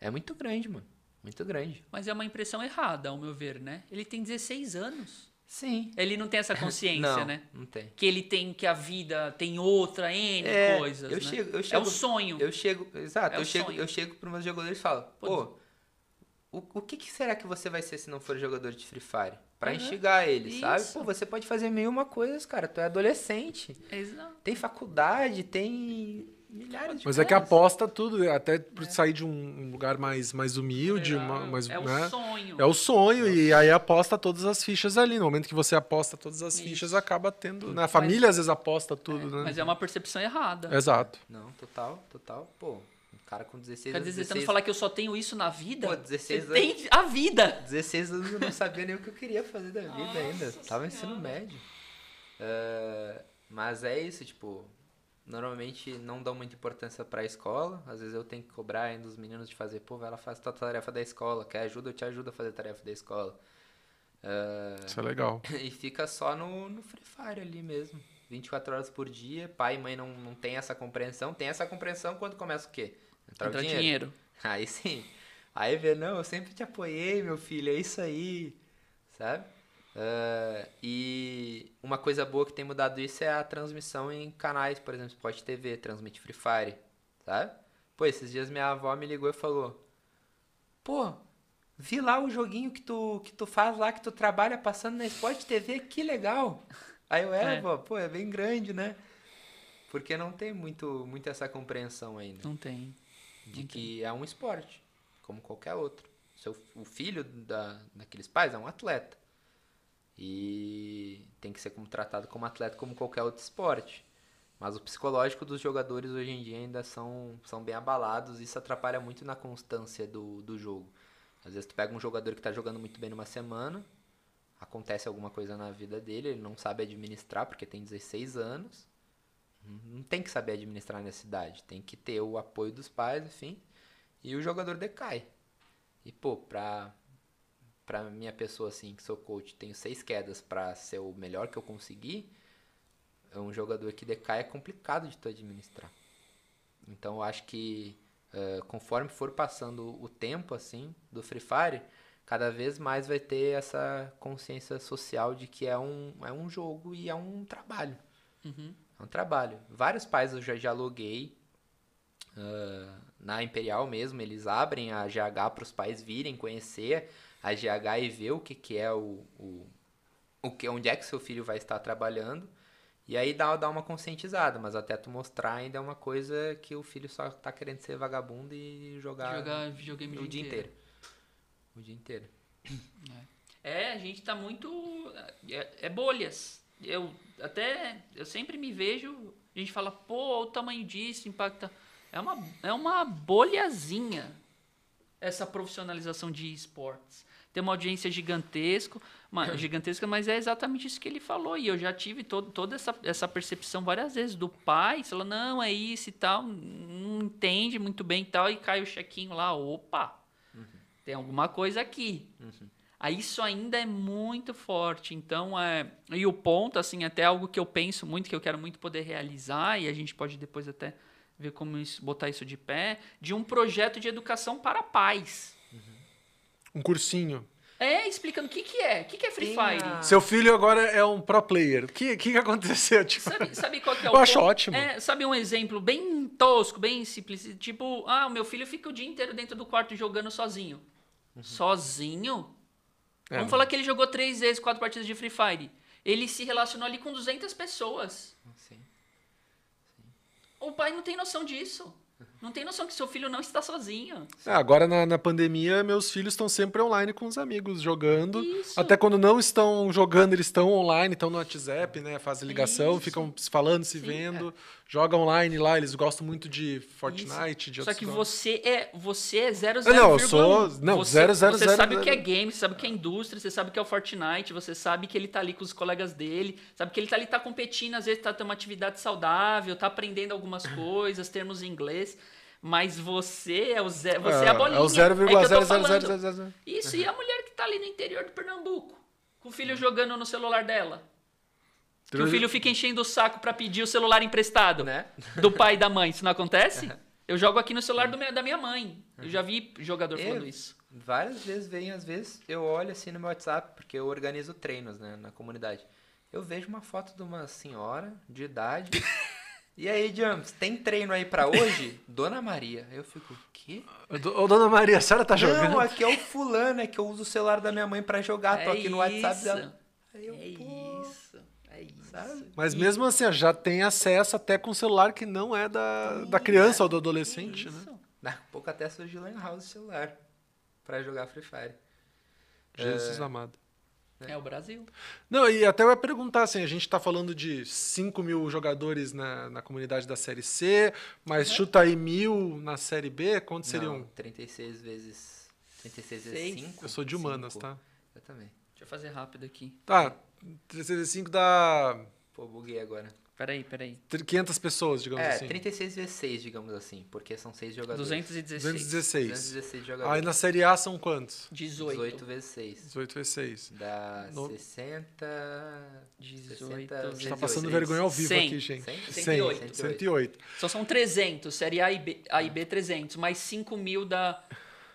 é muito grande, mano. Muito grande. Mas é uma impressão errada, ao meu ver, né? Ele tem 16 anos. Sim. Ele não tem essa consciência, não, né? não tem. Que ele tem, que a vida tem outra, N É, coisas. eu né? chego- eu É chego- o sonho. Eu chego, exato, É eu chego, sonho. eu chego para meus jogadores e falo, Pô, o, o que, que será que você vai ser se não for jogador de Free Fire? Pra Uhum. instigar sabe? Isso. Pô, você pode fazer mil e uma coisas, cara, tu é adolescente. Exato. Tem faculdade, tem milhares de Mas é que aposta tudo, até por sair de um lugar mais, mais humilde, uma- mais, é o né? sonho. É o sonho, e aí aposta todas as fichas ali. No momento que você aposta todas as Isso. fichas, acaba tendo. Né? A família às vezes aposta tudo, né? Mas é uma percepção errada. Exato. Não, total, total. Pô, um cara com 16 Quer anos. dizer, tentando 16, falar que eu só tenho isso na vida? Pô, 16 Você tem a vida. 16 anos eu não sabia nem o que eu queria fazer da vida Nossa ainda. Tava no ensino Senhora. médio. Ah, mas é isso, tipo, normalmente não dão muita importância pra escola. Às vezes eu tenho que cobrar ainda dos meninos de fazer, pô, vai lá, faz tua tarefa da escola. Quer ajuda? Eu te ajudo a fazer a tarefa da escola. Ah, Isso é legal. e fica só no, no Free Fire ali mesmo. 24 horas por dia. Pai e mãe não, não tem essa compreensão. Tem essa compreensão quando começa o quê? Entrar o Entra dinheiro. dinheiro. Aí sim. Aí vê, não, eu sempre te apoiei, meu filho, é isso aí. Sabe? Ah, e uma coisa boa que tem mudado isso é a transmissão em canais, por exemplo, Sport TV, transmite Free Fire, sabe? Pô, esses dias minha avó me ligou e falou: Pô, vi lá o joguinho que tu, que tu faz lá, que tu trabalha passando na Sport TV, que legal. Aí eu, é, É. vó, pô, é bem grande, né? Porque não tem muito, muito essa compreensão ainda Não tem. de que é um esporte, como qualquer outro. Seu, o filho da, daqueles pais é um atleta. E tem que ser como, tratado como atleta como qualquer outro esporte. Mas o psicológico dos jogadores hoje em dia ainda são, são bem abalados e isso atrapalha muito na constância do, do jogo. Às vezes tu pega um jogador que está jogando muito bem numa semana, acontece alguma coisa na vida dele, ele não sabe administrar porque tem 16 anos. Não tem que saber administrar nessa idade, tem que ter o apoio dos pais, enfim. E o jogador decai. E pô, pra, pra minha pessoa assim, que sou coach, tenho seis quedas pra ser o melhor que eu conseguir, é um jogador que decai é complicado de tu administrar. Então eu acho que eh, conforme for passando o tempo assim do Free Fire, cada vez mais vai ter essa consciência social de que é um, é um jogo e é um trabalho. Uhum. É um trabalho. Vários pais eu já dialoguei. ah, na Imperial mesmo, eles abrem a GH para os pais virem conhecer a GH e ver o que, que é o, o, o que, onde é que seu filho vai estar trabalhando. E aí dá, dá uma conscientizada, mas até tu mostrar ainda é uma coisa que o filho só tá querendo ser vagabundo e jogar, Jogar videogame o dia inteiro. O dia inteiro. É, a gente tá muito. É, é bolhas. Eu até. Eu sempre me vejo. A gente fala, pô, olha o tamanho disso, impacta. É uma, é uma bolhazinha essa profissionalização de esportes. Tem uma audiência gigantesco, uma- gigantesca, mas é exatamente isso que ele falou. E eu já tive todo, toda essa, essa percepção várias vezes do pai, falou, não, é isso e tal, não entende muito bem e tal, e cai o chequinho lá, opa, tem alguma coisa aqui. Aí isso ainda é muito forte. Então, é... e o ponto, assim, até algo que eu penso muito, que eu quero muito poder realizar, e a gente pode depois até ver como isso- botar isso de pé, de um projeto de educação para pais. Um cursinho. É, explicando o que, que é. O que, que é Free Fire? a- Seu filho agora é um pro player. O que, que, que aconteceu? Tipo, Sabe, sabe qual que é o Eu acho ponto? ótimo. É, sabe um exemplo bem tosco, bem simples? Tipo, ah, o meu filho fica o dia inteiro dentro do quarto jogando sozinho. Uhum. Sozinho? É, Vamos falar que ele jogou três vezes, quatro partidas de Free Fire. Ele se relacionou ali com 200 pessoas. Assim. O pai não tem noção disso. Não tem noção que seu filho não está sozinho. É, agora na, na pandemia, meus filhos estão sempre online com os amigos, jogando. Isso. Até quando não estão jogando, eles estão online, estão no WhatsApp, né? Fazem ligação, Isso. ficam se falando, se Sim, vendo. Jogam online lá, eles gostam muito de Fortnite, de Só que jogos. você é você é 00, Ah, não, eu sou- não, você, 000, Você sabe o que é 000. game, você sabe o que é indústria, você sabe o que é o Fortnite, você sabe que ele tá ali com os colegas dele, sabe que ele tá ali tá competindo, às vezes tá tendo uma atividade saudável, tá aprendendo algumas coisas, termos em inglês. Mas você é o zero, você é, a bolinha. É o é que eu tô 0,00000. falando. Isso, e a mulher que tá ali no interior de Pernambuco, com o filho jogando no celular dela. Que o filho fica enchendo o saco pra pedir o celular emprestado Né? do pai e da mãe. Isso não acontece? Eu jogo aqui no celular do meu- da minha mãe. Eu já vi jogador Eu- falando isso. Várias vezes vem, às vezes eu olho assim no meu WhatsApp, porque eu organizo treinos, né, na comunidade. Eu vejo uma foto de uma senhora de idade. e aí, Jumps, tem treino aí pra hoje? Dona Maria. Eu fico, o quê? Ô, dona Maria, a senhora tá jogando? Não, aqui é o fulano, é que eu uso o celular da minha mãe pra jogar, tô É aqui no WhatsApp isso. dela. Aí eu, É pô, isso. É isso. sabe? Mas mesmo assim, já tem acesso até com celular que não é da, da criança ou do adolescente, né? Isso. Daqui a pouco até surgiu Lan House celular pra jogar Free Fire. Jesus amado. É o Brasil. Não, e até eu ia perguntar, assim, a gente tá falando de 5 mil jogadores na, na comunidade da Série C, mas chuta aí mil na Série B, quantos Não, seriam? 36 vezes. 36 Seis. vezes 5. Eu sou de humanas, tá? Eu também. Deixa eu fazer rápido aqui. Tá, 365 dá Pô, buguei agora. Peraí, peraí. 500 pessoas, digamos É, assim. 36 vezes 6, digamos assim, porque são 6 jogadores. 216. 216. 216 Aí jogadores. na Série A são quantos? 18. 18 vezes 6. 18 vezes 6. Dá No- 60. 18, 60, Você tá 108. passando vergonha ao vivo 100. aqui, gente. 100? 100, 108. Então são 300. Série A e B, A e B 300. Mais 5 mil da...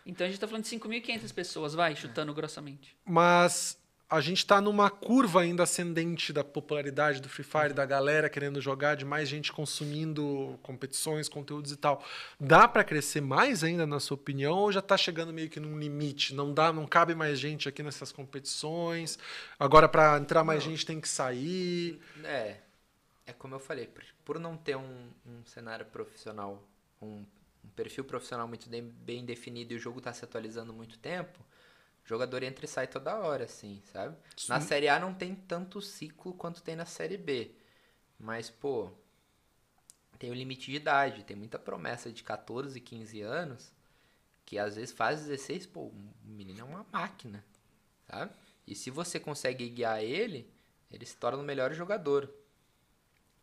Então a gente tá falando de 5.500 pessoas, vai, chutando grossamente. Mas a gente tá numa curva ainda ascendente da popularidade do Free Fire, da galera querendo jogar, de mais gente consumindo competições, conteúdos e tal. Dá pra crescer mais ainda, na sua opinião, ou já tá chegando meio que num limite? Não dá, não cabe mais gente aqui nessas competições. Agora pra entrar mais gente tem que sair. É, é como eu falei, por, por não ter um, um cenário profissional, um, um perfil profissional muito bem, bem definido e o jogo tá se atualizando muito tempo, jogador entra e sai toda hora, assim, sabe? Na Série A não tem tanto ciclo quanto tem na Série B. Mas, pô, tem o limite de idade, tem muita promessa de 14, 15 anos, que às vezes faz 16, pô, o menino é uma máquina, sabe? E se você consegue guiar ele, ele se torna o melhor jogador.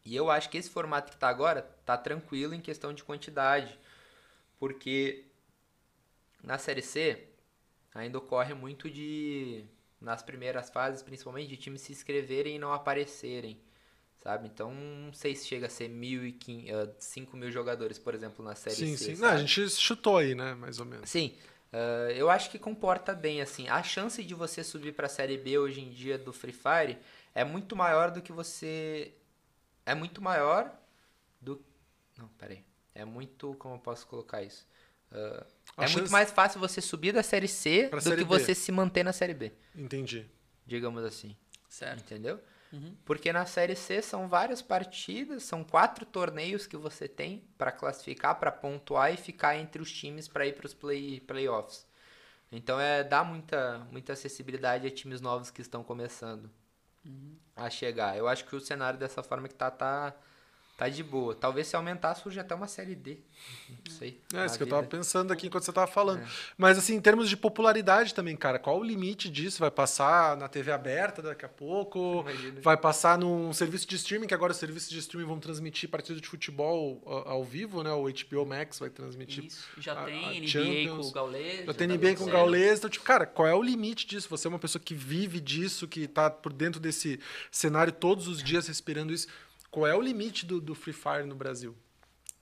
E eu acho que esse formato que tá agora tá tranquilo em questão de quantidade, porque na Série C ainda ocorre muito de nas primeiras fases, principalmente de times se inscreverem e não aparecerem, sabe? Então não sei se chega a ser mil e quin- ah, cinco mil jogadores, por exemplo, na Série sim, C. sim. Não, a gente chutou aí, né? Mais ou menos. Sim, ah, eu acho que comporta bem, assim. A chance de você subir pra Série B hoje em dia do Free Fire é muito maior do que você... É muito maior do... Não, peraí. É muito... Como eu posso colocar isso? Ah, A é chance- muito mais fácil você subir da Série C Pra do Série que B. você se manter na Série B, Entendi. digamos assim. Certo. Entendeu? Uhum. Porque na Série C são várias partidas, são quatro torneios que você tem pra classificar, pra pontuar e ficar entre os times pra ir pros play, playoffs. Então é dá muita, muita acessibilidade a times novos que estão começando a chegar. Eu acho que o cenário dessa forma que tá, tá, tá de boa. Talvez se aumentar surja até uma Série D. Não sei. É, isso que eu tava pensando aqui enquanto você tava falando. É. Mas, assim, em termos de popularidade também, cara, qual o limite disso? Vai passar na TV aberta daqui a pouco? Imagina. Vai passar num serviço de streaming, que agora os serviços de streaming vão transmitir partidas de futebol ao vivo, né? O HBO Max vai transmitir. Isso. Já a- tem a NBA Champions, com o Gaules. Já tem tá NBA com o. Gaules. Então, tipo, cara, qual é o limite disso? Você é uma pessoa que vive disso, que tá por dentro desse cenário todos os dias respirando isso. Qual é o limite do, do Free Fire no Brasil?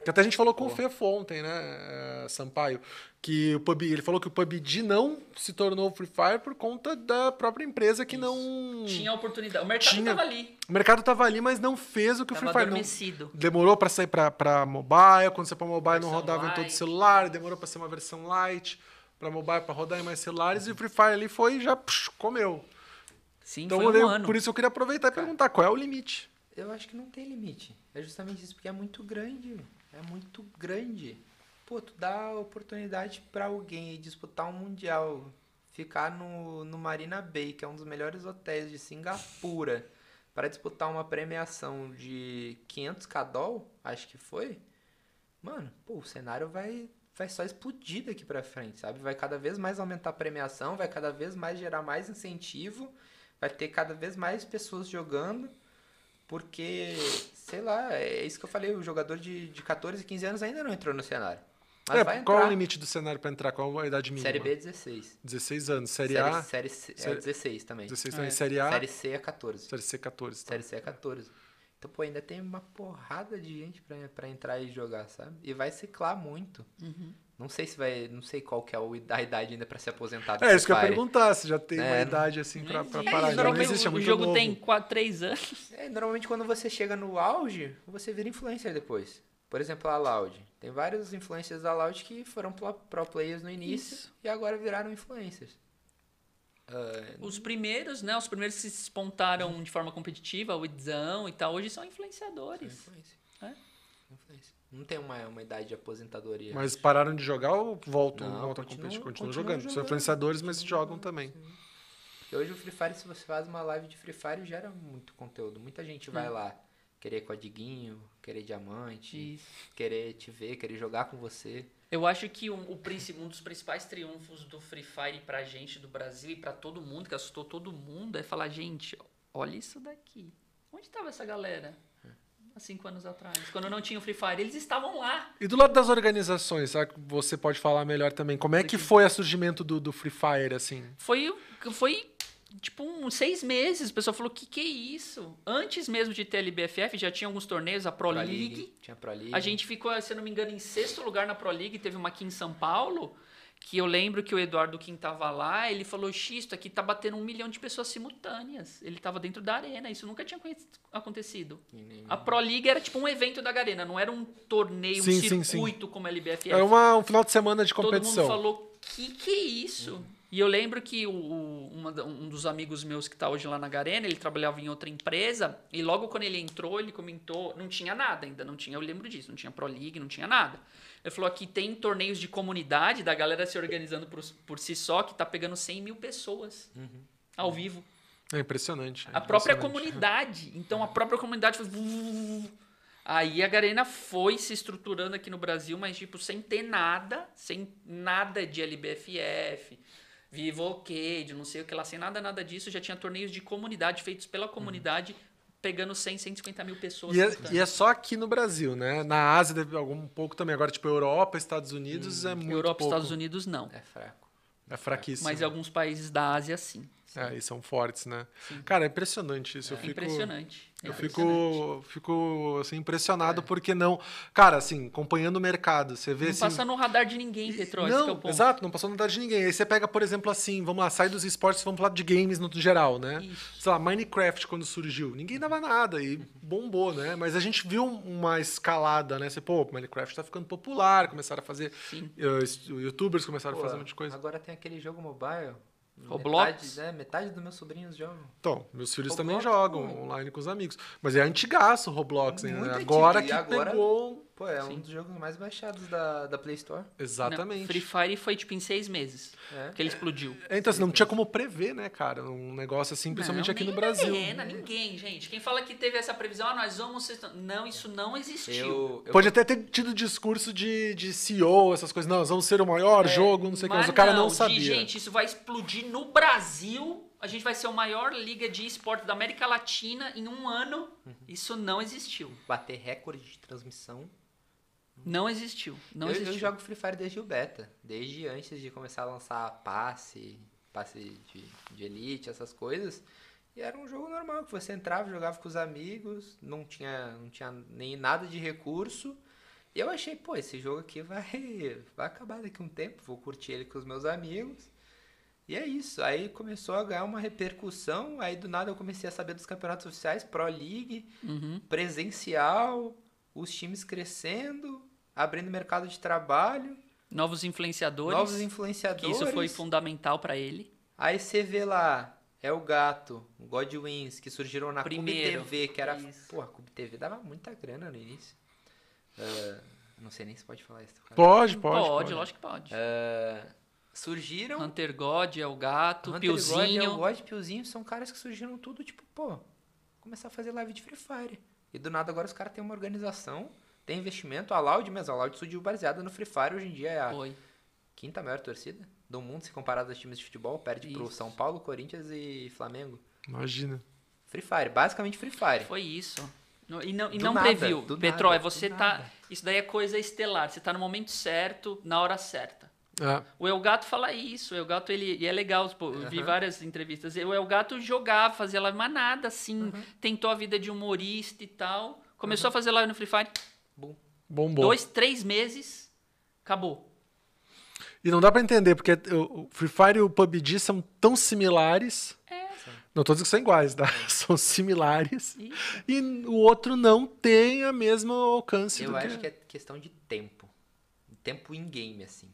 Que até a gente falou com o Fefo ontem, né, eh, Sampaio? Que o PUBG, ele falou que o PUBG não se tornou Free Fire por conta da própria empresa que não. Tinha oportunidade. O mercado Tinha. tava ali. O mercado tava ali, mas não fez o que o Tava Free Fire não. adormecido. Demorou pra sair pra mobile, quando você pra mobile não rodava em todo light. celular, demorou pra ser uma versão light. pra mobile, pra rodar em mais celulares, e o Free Fire ali foi e já psh, comeu. Sim, Então, foi um eu- ano. por isso eu queria aproveitar e perguntar qual é o limite. Eu acho que não tem limite. É justamente isso, porque é muito grande. É muito grande. Pô, tu dá oportunidade pra alguém disputar um mundial, ficar no, no Marina Bay, que é um dos melhores hotéis de Singapura, para disputar uma premiação de 500 cadol, acho que foi. Mano, pô, o cenário vai vai só explodir daqui pra frente, sabe? Vai cada vez mais aumentar a premiação, vai cada vez mais gerar mais incentivo, vai ter cada vez mais pessoas jogando. Porque, sei lá, é isso que eu falei, o jogador de, de 14, 15 anos ainda não entrou no cenário. Mas É, vai qual é o entrar. limite do cenário pra entrar? Qual a idade mínima? Série B é 16. 16 anos. Série, série, A, série C é série- 16 também. 16 também. É. Série A, Série C é 14. Série C, 14. Tá? Série C é 14. Então, pô, ainda tem uma porrada de gente pra entrar e jogar, sabe? E vai ciclar muito. Uhum. Não sei se vai. Não sei qual que é o- a idade ainda pra se aposentar. É, isso que eu ia perguntar, se já tem uma É, idade assim pra, pra É, parar. Não normalmente existe, é o muito jogo novo. tem 4, 3 anos. É, normalmente quando você chega no auge, você vira influencer depois. Por exemplo, a Loud. Tem vários influencers da Loud que foram pro, players no início Isso. e agora viraram influencers. Ah, Os primeiros, né? Os primeiros que se espontaram de forma competitiva, o Idzão e tal, hoje são são influenciadores. influencer. É? Influencer. Não tem uma, uma idade de aposentadoria. Mas pararam de jogar ou voltam, Não, voltam a continuam- competir? Continuam continuam jogando. São jogando. influenciadores, mas jogam jogando, também. sim. Porque hoje o Free Fire, se você faz uma live de Free Fire, gera muito conteúdo. Muita gente vai lá querer codiguinho, querer diamante, Isso. querer te ver, querer jogar com você. Eu acho que um, o, um dos principais triunfos do Free Fire pra gente do Brasil e pra todo mundo, que assustou todo mundo, é falar, gente, olha isso daqui. Onde tava essa galera? Há cinco anos atrás. Quando não tinha o Free Fire, eles estavam lá. E do lado das organizações, você pode falar melhor também. Como é que foi o surgimento do, do Free Fire, assim? Foi, foi tipo uns seis meses. O pessoal falou, que que é isso? Antes mesmo de ter a LBFF, já tinha alguns torneios, a Pro, League. Tinha Pro League. A gente ficou, se eu não me engano, em sexto lugar na Pro League. Teve uma aqui em São Paulo, que eu lembro que o Eduardo Kim tava lá, ele falou, Xisto, aqui tá batendo um milhão de pessoas simultâneas. Ele tava dentro da arena, isso nunca tinha acontecido. Nem- A Pro League era tipo um evento da arena, não era um torneio, Sim, um sim, sim. circuito como a LBFF. É uma, um final de semana de Todo competição. mundo falou, que que é isso? E eu lembro que o, o- uma um dos amigos meus que tá hoje lá na Garena, ele trabalhava em outra empresa, e logo quando ele entrou, ele comentou, não tinha nada ainda, não tinha, eu lembro disso, não tinha Pro League, não tinha nada. Ele falou aqui tem torneios de comunidade, da galera se organizando por, por si só, que tá pegando 100 mil pessoas ao vivo. É impressionante. é A própria impressionante. comunidade. Então a própria comunidade foi. Aí a Garena foi se estruturando aqui no Brasil, mas tipo, sem ter nada, sem nada de LBFF, Vivo Arcade, não sei o que lá, sem nada, nada disso, já tinha torneios de comunidade feitos pela comunidade, pegando 100, 150 mil pessoas. E é, e é só aqui no Brasil, né? Na Ásia deve algum um pouco também. Agora, tipo, Europa, Estados Unidos é muito Europa e pouco. Estados Unidos não. É fraco. É fraquíssimo. Mas em alguns países da Ásia, sim. É, e são fortes, né? Cara, é impressionante isso. eu É fico... impressionante. É Eu impressionante. fico, fico assim, impressionado porque não. Cara, assim, acompanhando o mercado, você vê Não assim. passa no radar de ninguém, Petróleo. esse que é o Não, ponto. exato, não passou nada de ninguém. Aí você pega, por exemplo, assim, vamos lá, sai dos esportes, vamos falar de games no geral, né? Isso. Sei lá, Minecraft quando surgiu, ninguém dava nada e bombou, né? Mas a gente viu uma escalada, né? Você, pô, Minecraft tá ficando popular, começaram a fazer. Sim. es- youtubers começaram Pô, a fazer um monte de coisa. Agora tem aquele jogo mobile. Roblox? Metade, né, metade dos meus sobrinhos jogam. Então, meus filhos Roblox, também jogam online com os amigos. Mas é antigaço o Roblox, hein? Muito Agora que agora- pegou. Pô, é Sim. um dos jogos mais baixados da, da Play Store. Exatamente. Não, Free Fire foi tipo em seis meses É. que ele explodiu. É, Então, assim, não tinha como prever, né, cara? Um negócio assim, principalmente Não, aqui no Brasil. Arena, ninguém, gente. Quem fala que teve essa previsão, ah, nós vamos ser... Não, isso não existiu. Eu, eu Pode até ter tido discurso de, de CEO, essas coisas. Não, nós vamos ser o maior jogo, não sei o que, mas o cara não, de, sabia. gente, isso vai explodir no Brasil. A gente vai ser a maior liga de esporte da América Latina em um ano. Uhum. Isso não existiu. bater recorde de transmissão. Não existiu. Não eu, existiu. eu jogo Free Fire desde o beta. Desde antes de começar a lançar passe, passe de, de elite, essas coisas. E era um jogo normal, que você entrava, jogava com os amigos, não tinha, não tinha nem nada de recurso. E eu achei, pô, esse jogo aqui vai, vai acabar daqui um tempo, vou curtir ele com os meus amigos. E é isso. Aí começou a ganhar uma repercussão. Aí do nada eu comecei a saber dos campeonatos oficiais, Pro League, Uhum. presencial, os times crescendo, abrindo mercado de trabalho. Novos influenciadores. Novos que influenciadores. isso foi fundamental pra ele. Aí você vê lá, é o Gato, o Godwins, que surgiram na Primeiro. Cube TV, que era. Isso. Pô, a Cube TV dava muita grana no início. Ah, não sei nem se pode falar isso. Pode, Pode, pode. pode. lógico que pode. Ah, surgiram. Hunter God é o gato, Hunter God, Piozinho. El God, Piozinho são caras que surgiram tudo, tipo, pô, começar a fazer live de Free Fire. E do nada agora os caras têm uma organização, tem investimento, a Loud mesmo, a Loud surgiu baseada no Free Fire, hoje em dia é a Foi. quinta maior torcida do mundo, se comparado aos times de futebol, perde pro Isso. São Paulo, Corinthians e Flamengo. Imagina. Free Fire, basicamente Free Fire. Foi isso. No- E não, e Do não nada, previu. nada, é você tá. nada. Isso daí é coisa estelar. Você tá no momento certo, na hora certa. É. O Elgato fala isso. O Elgato, ele. E é legal, pô, eu vi várias entrevistas. O Elgato jogava, fazia live, mas nada assim. Uhum. Tentou a vida de humorista e tal. Começou a fazer live no Free Fire. Bom, Bombou. Dois, três meses. Acabou. E não dá pra entender, porque o Free Fire e o PUBG são tão similares. É. Não tô dizendo que são iguais, tá? São similares. Isso. E o outro não tem a mesma alcance eu do acho que é questão de tempo. Tempo in game, assim.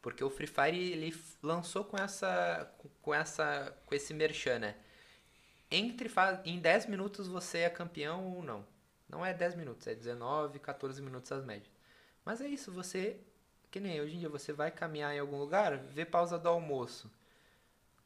Porque o Free Fire, ele lançou com essa. com essa. com esse merchan, né? Entre em 10 minutos você é campeão ou não. Não é 10 minutos, é 19, 14 minutos as médias. Mas é isso, você. Que nem hoje em dia, você vai caminhar em algum lugar, vê pausa do almoço.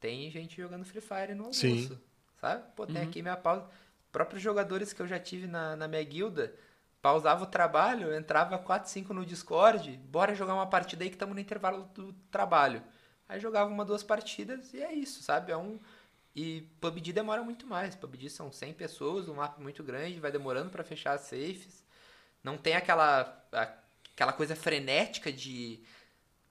Tem gente jogando Free Fire no almoço. Sim. Sabe? Pô, tem Uhum. aqui minha pausa. Próprios jogadores que eu já tive na, na minha guilda, pausava o trabalho, entrava 4, 5 no Discord, bora jogar uma partida aí que estamos no intervalo do trabalho. Aí jogava uma, duas partidas e é isso, sabe? É um. E PUBG demora muito mais. PUBG são 100 pessoas, um mapa muito grande, vai demorando pra fechar as safes. Não tem aquela, aquela coisa frenética de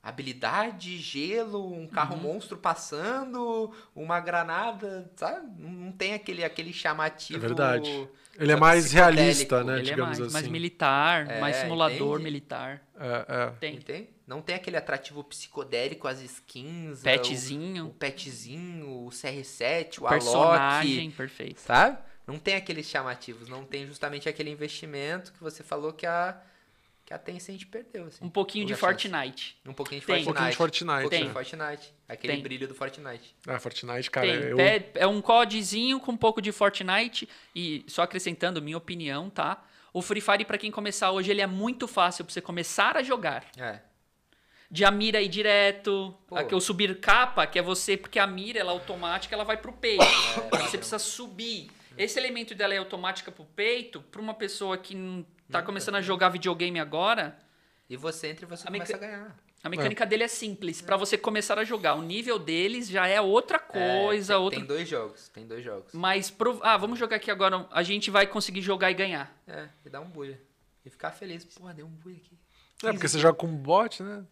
habilidade, gelo, um carro monstro passando, uma granada, sabe? Não tem aquele, aquele chamativo. É verdade. Ele é mais realista, né? Ele é digamos mais, mais assim. militar, É, mais simulador entende? militar. É, é. Tem. Entende? Não tem aquele atrativo psicodélico, as skins, o, Petzinho, o petzinho, o CR7, o personagem, Alok, perfeito. sabe? Não tem aqueles chamativos, não tem justamente aquele investimento que você falou que a que a Tencent perdeu, assim. Um pouquinho de. Fortnite. Um pouquinho de Tem. Fortnite. Um pouquinho de Fortnite, Um pouquinho né? de Fortnite. Aquele Tem. brilho do Fortnite. Ah, Fortnite, cara, Tem, eu... é, é um codezinho com um pouco de Fortnite e só acrescentando minha opinião, tá? O Free Fire pra quem começar hoje ele é muito fácil pra você começar a jogar. É. De a mira ir direto, Pô. a que eu subir capa, que é você porque a mira ela é automática, ela vai pro peito. É, você precisa subir. Esse elemento dela é automática pro peito, pra uma pessoa que não tá começando a jogar videogame agora, E você entra e você A começa meca- a ganhar. a mecânica dele é simples. Pra você começar a jogar, o nível deles já é outra coisa, É, tem, outra tem dois jogos, tem dois jogos. Mas, prov- ah, vamos jogar aqui agora. A gente vai conseguir jogar e ganhar. É, e dar um buia. E ficar feliz. Pô, deu um buia aqui. É, porque você joga com bot, né?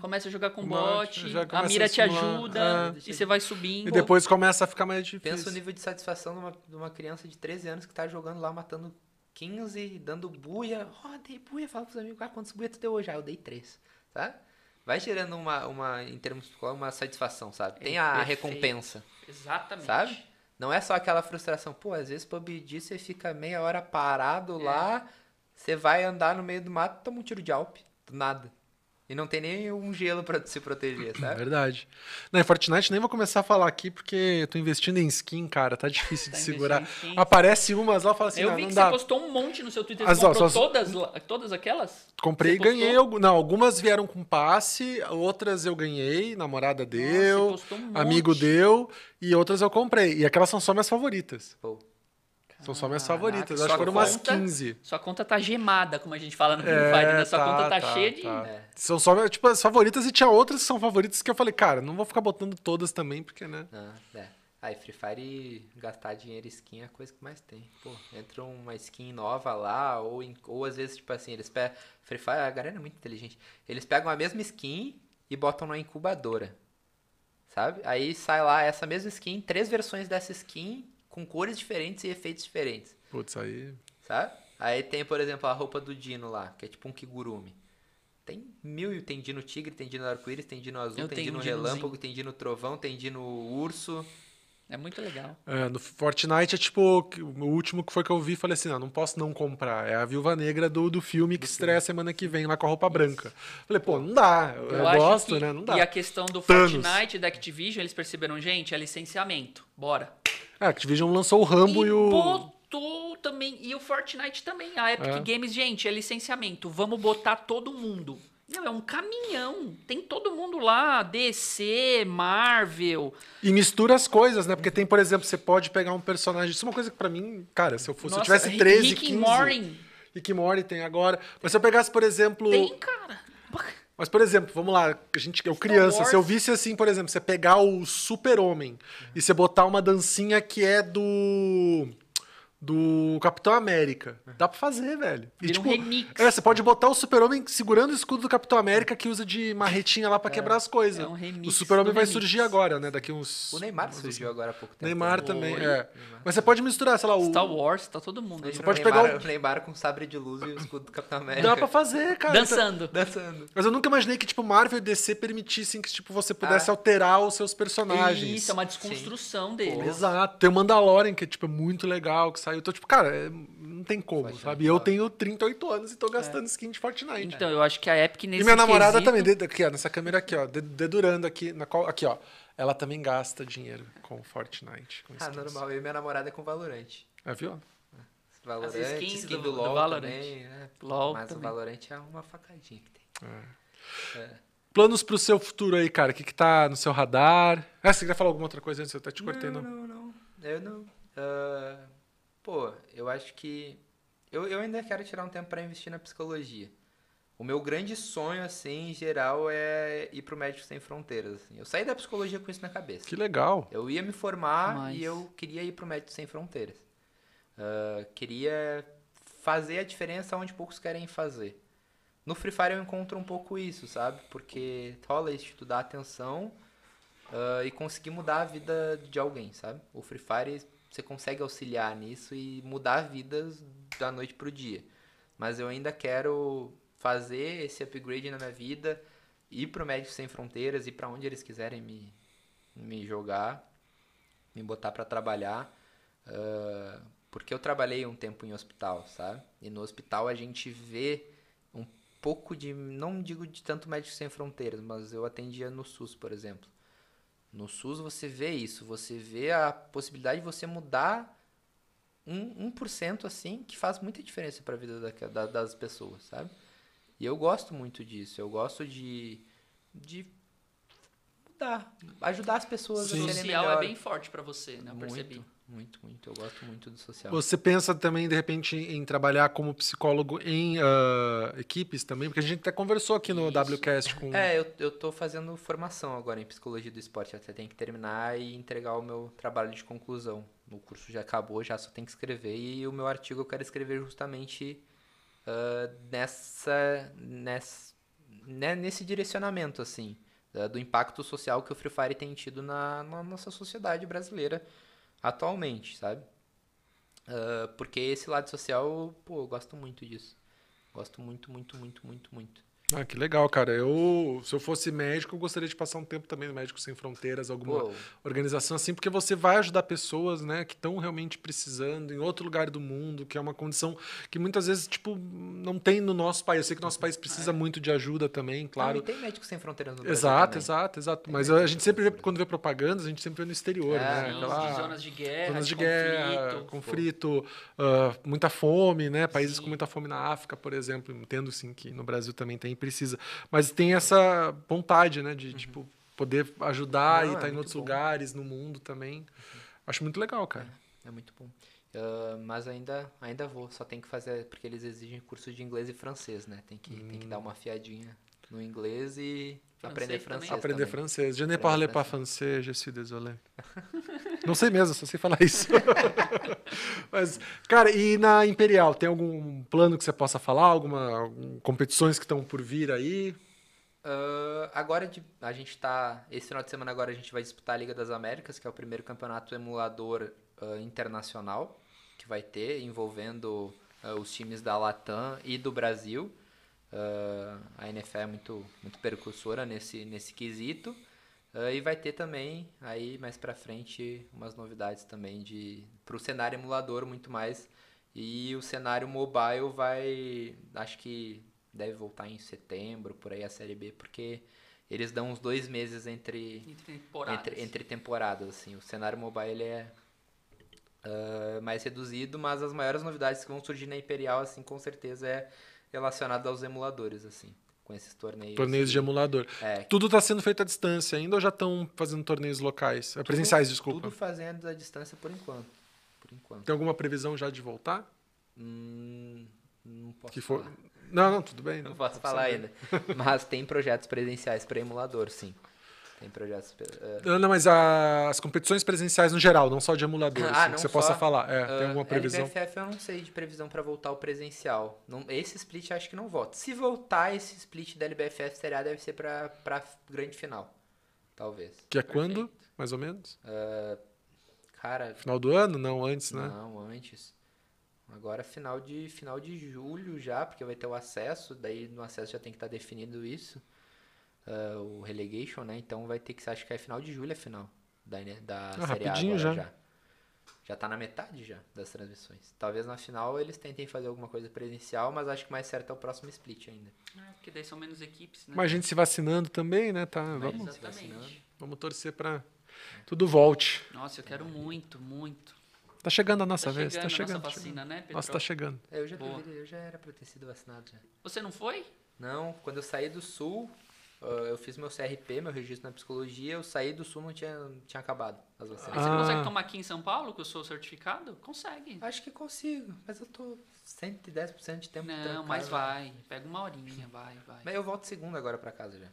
Começa a jogar com Com bot, a mira a te ajuda é. e você vai subindo. E depois começa a ficar mais difícil. Pensa o nível de satisfação de uma, de uma criança de 13 anos que tá jogando lá, matando 15, dando buia. Ó, dei buia, fala pros amigos, ah, quantos buia tu deu hoje? Ah, eu dei 3, sabe? Vai gerando uma, uma em termos psicológicos, uma satisfação, sabe? Tem a perfeito. recompensa, Exatamente. sabe? Não é só aquela frustração. Pô, às vezes PUBG você fica meia hora parado É. lá, você vai andar no meio do mato, toma um tiro de alpe, nada. E não tem nem um gelo pra se proteger, É sabe? verdade. Não, em Fortnite nem vou começar a falar aqui, porque eu tô investindo em skin, cara. Tá difícil Tá de segurar. Aparece umas lá e fala assim, eu não, vi não que você postou um monte no seu Twitter. As- Você comprou as- todas, todas aquelas? Comprei e ganhei. Não, algumas vieram com passe, outras eu ganhei, namorada deu, postou um amigo deu, e outras eu comprei. E aquelas são só minhas favoritas. Pô, São só minhas Caraca, favoritas. Acho que foram umas conta- 15. Sua conta tá gemada, como a gente fala no Free É, Fire, né? Sua tá, conta tá, tá, cheia de... tá. É. São só, tipo, as favoritas e tinha outras que são favoritas que eu falei, cara, não vou ficar botando todas também, porque, né? Ah, é. Aí, Free Fire, gastar dinheiro em skin é a coisa que mais tem. Pô, entra uma skin nova lá, ou, em- ou às vezes, tipo assim, eles pegam. Free Fire, a galera é muito inteligente. Eles pegam a mesma skin e botam na incubadora. Sabe? Aí sai lá essa mesma skin, três versões dessa skin, com cores diferentes e efeitos diferentes. Putz, aí. Sabe? Aí tem, por exemplo, a roupa do Dino lá, que é tipo um kigurumi. Tem mil, tem Dino Tigre, tem Dino Arco-Íris, tem Dino Azul, Eu tem Dino um. Relâmpago, tem Dino Trovão, tem Dino Urso. É muito legal. É, no Fortnite é tipo, o último que foi que eu vi, falei assim, não, não posso não comprar. É a Viúva Negra do, do filme que estreia semana que vem lá com a roupa branca. Falei, pô, não dá. Eu, eu acho gosto, que- né? Não dá. E a questão do Thanos. Fortnite e da Activision, eles perceberam, gente, é licenciamento. Bora. A Activision lançou o Rambo e, e o. botou também. E o Fortnite também. A Epic É. Games, gente, é licenciamento. Vamos botar todo mundo. Não, é um caminhão. Tem todo mundo lá. DC, Marvel. E mistura as coisas, né? Porque tem, por exemplo, você pode pegar um personagem. Isso é uma coisa que pra mim, cara, se eu fosse, se eu Nossa, tivesse 13, Rick 15. and Morty. Rick Morty tem agora. Mas se eu pegasse, por exemplo. Tem, cara. Mas, por exemplo, vamos lá, a gente, eu criança, se eu visse assim, por exemplo, você pegar o Super-Homem e você botar uma dancinha que é do. Do Capitão América. Dá pra fazer, velho. E, Vira um remix. É, você pode botar o Super-Homem segurando o escudo do Capitão América que usa de marretinha lá pra quebrar as coisas. é um remix o Super-Homem vai remix. surgir agora, né? Daqui uns. O Neymar surgiu agora há pouco tempo. Neymar também, Oi. é. Mas você pode misturar, sei lá, o. Star Wars, tá todo mundo aí. Imagina pode o pegar Neymar, o- Neymar com sabre de luz e o escudo do Capitão América. Dá pra fazer, cara. Dançando. Dançando. Mas eu nunca imaginei que, tipo, Marvel e DC permitissem que, tipo, você pudesse Ah. alterar os seus personagens. Isso, é uma desconstrução dele. Exato. Tem o Mandalorian, que é, tipo, muito legal, que saiu. Então, tipo, cara, é- não tem como, Pode sabe? eu tenho 38 anos e tô gastando skin de Fortnite. Então, eu acho que a Epic nesse e minha namorada quesito- também, aqui, ó, nessa câmera aqui, ó, de- dedurando aqui, na qual, aqui, ó. Ela também gasta dinheiro com Fortnite. Com Ah, normal. Eu e minha namorada é com Valorant. É, viu? Valorant, skins skin do- do, do LoL Valorant. também, né? LoL Mas também. o Valorant é uma facadinha que tem. É. Planos pro seu futuro aí, cara? O que, que tá no seu radar? Ah, você queria falar alguma outra coisa antes? Eu até te cortei, não, não. não, não. Eu não. Ah, pô, eu acho que. Eu, eu ainda quero tirar um tempo pra investir na psicologia. O meu grande sonho, assim, em geral, é ir pro Médicos Sem Fronteiras. assim. Eu saí da psicologia com isso na cabeça. Que legal. Eu ia me formar Mas- e eu queria ir pro Médicos Sem Fronteiras. Ah, queria fazer a diferença onde poucos querem fazer. No Free Fire eu encontro um pouco isso, sabe? Porque rola isso, tu dá atenção ah, e conseguir mudar a vida de alguém, sabe? O Free Fire você consegue auxiliar nisso e mudar vidas da noite pro dia. Mas eu ainda quero fazer esse upgrade na minha vida, ir pro Médicos Sem Fronteiras, ir pra onde eles quiserem me, me jogar, me botar pra trabalhar. ah, porque eu trabalhei um tempo em hospital, sabe? E no hospital a gente vê um pouco de. Não digo de tanto Médicos Sem Fronteiras, mas eu atendia no SUS, por exemplo. No SUS você vê isso, você vê a possibilidade de você mudar um, 1% assim, que faz muita diferença para a vida da- da- das pessoas, sabe? E eu gosto muito disso, eu gosto de, de mudar, ajudar as pessoas Sim. O a serem social melhor. é bem forte pra você, né? Eu percebi. Muito, muito. Eu gosto muito do social. Você pensa também, de repente, em trabalhar como psicólogo em ah, equipes também? Porque a gente até conversou aqui no Isso. WCast com. É, eu, eu tô fazendo formação agora em psicologia do esporte. Até tem que terminar e entregar o meu trabalho de conclusão. O curso já acabou, já só tem que escrever. E o meu artigo eu quero escrever justamente ah, nessa, nessa, né, nesse direcionamento, assim. da- do impacto social que o Free Fire tem tido na, na nossa sociedade brasileira atualmente, sabe? Ah, porque esse lado social, pô, eu gosto muito disso. Gosto muito, muito, muito, muito, muito. Ah, que legal, cara. Eu, se eu fosse médico, eu gostaria de passar um tempo também no Médicos Sem Fronteiras, alguma organização assim, porque você vai ajudar pessoas, né, que estão realmente precisando em outro lugar do mundo, que é uma condição que muitas vezes, tipo, não tem no nosso país. Eu sei que nosso país precisa muito de ajuda também, Claro. e tem médicos sem fronteiras no Brasil Exato, também. exato, exato. Tem Mas a gente sem sempre vê, quando vê propagandas, a gente sempre vê no exterior, É, né? Não, Aquela- zonas de guerra, zonas de, de guerra, conflito. conflito, ah, muita fome, né? Países Sim. com muita fome na África, por exemplo. Entendo sim que no Brasil também tem precisa. Mas tem essa vontade, né? De tipo, poder ajudar Não, e é estar em muito outros bom. lugares, no mundo também. Acho muito legal, cara. É muito bom. Ah, mas ainda, ainda vou, só tem que fazer, porque eles exigem curso de inglês e francês, né? Tem que, tem que dar uma fiadinha no inglês e Francês aprender também? francês. Aprender também. francês. Je ne Aprender parle pas français, je suis désolé. Não sei mesmo, só sei falar isso. Mas, cara, e na Imperial, tem algum plano que você possa falar? Alguma algum- competições que estão por vir aí? Ah, agora de- a gente tá. Esse final de semana agora a gente vai disputar a Liga das Américas, que é o primeiro campeonato emulador ah, internacional que vai ter, envolvendo ah, os times da Latam e do Brasil. Ah, a NFL é muito, muito percursora nesse, nesse quesito. Ah, e vai ter também, aí mais pra frente, umas novidades também de pro cenário emulador muito mais. E o cenário mobile vai, acho que deve voltar em setembro, por aí a série B, porque eles dão uns dois meses entre Entre temporadas. entre, entre temporadas, assim. O cenário mobile ele é ah, mais reduzido, mas as maiores novidades que vão surgir na Imperial, assim, com certeza é relacionado aos emuladores, assim, com esses torneios. Torneios de emulador. É, Tudo está sendo feito à distância ainda ou já estão fazendo torneios locais? É, presenciais, desculpa. Tudo fazendo à distância por enquanto. Por enquanto. Tem alguma previsão já de voltar? Hum, não posso Que for... falar. Não, não, tudo bem. Não não posso falar saber. ainda. Mas tem projetos presenciais para emulador, sim. Tem projetos. eh, Não, mas a- as competições presenciais no geral, não só de emuladores, Ah, assim, que você só. possa falar. É, tem Ah, alguma previsão? LBFF eu não sei de previsão pra voltar o presencial. Não, esse split acho que não volta. Se voltar, esse split da LBFF A deve ser pra, pra grande final. Talvez. Que é quando, mais ou menos? Cara, Final do ano? Não, antes, né? não, antes. Agora final de final de julho já, porque vai ter o acesso, daí no acesso já tem que estar definido isso. Ah, o relegation, né? Então vai ter que ser, acho que é final de julho a final da, né, da Ah, Série A agora já. já. Já tá na metade já das transmissões. Talvez na final eles tentem fazer alguma coisa presencial, mas acho que mais certo é o próximo split ainda. É, porque daí são menos equipes, né? Mas a gente se vacinando também, né? Tá, Mas- vamos, se vacinando. Exatamente. vamos torcer pra tudo volte. Nossa, eu quero muito, muito. Tá chegando a nossa Tá vez, chegando tá a chegando. nossa chegando. vacina, né, Pedro? Nossa, tá chegando. Eu já, deveria, eu já era pra ter sido vacinado já. Você não foi? Não, quando eu saí do sul, eu fiz meu CRP, meu registro na psicologia, eu saí do sul não tinha, tinha acabado as vacinas. Mas você Ah. consegue tomar aqui em São Paulo, que eu sou certificado? Consegue. Acho que consigo, mas eu tô 110% de tempo Não, trancado. mas vai. Pega uma horinha, vai, vai. Mas eu volto segunda agora pra casa já.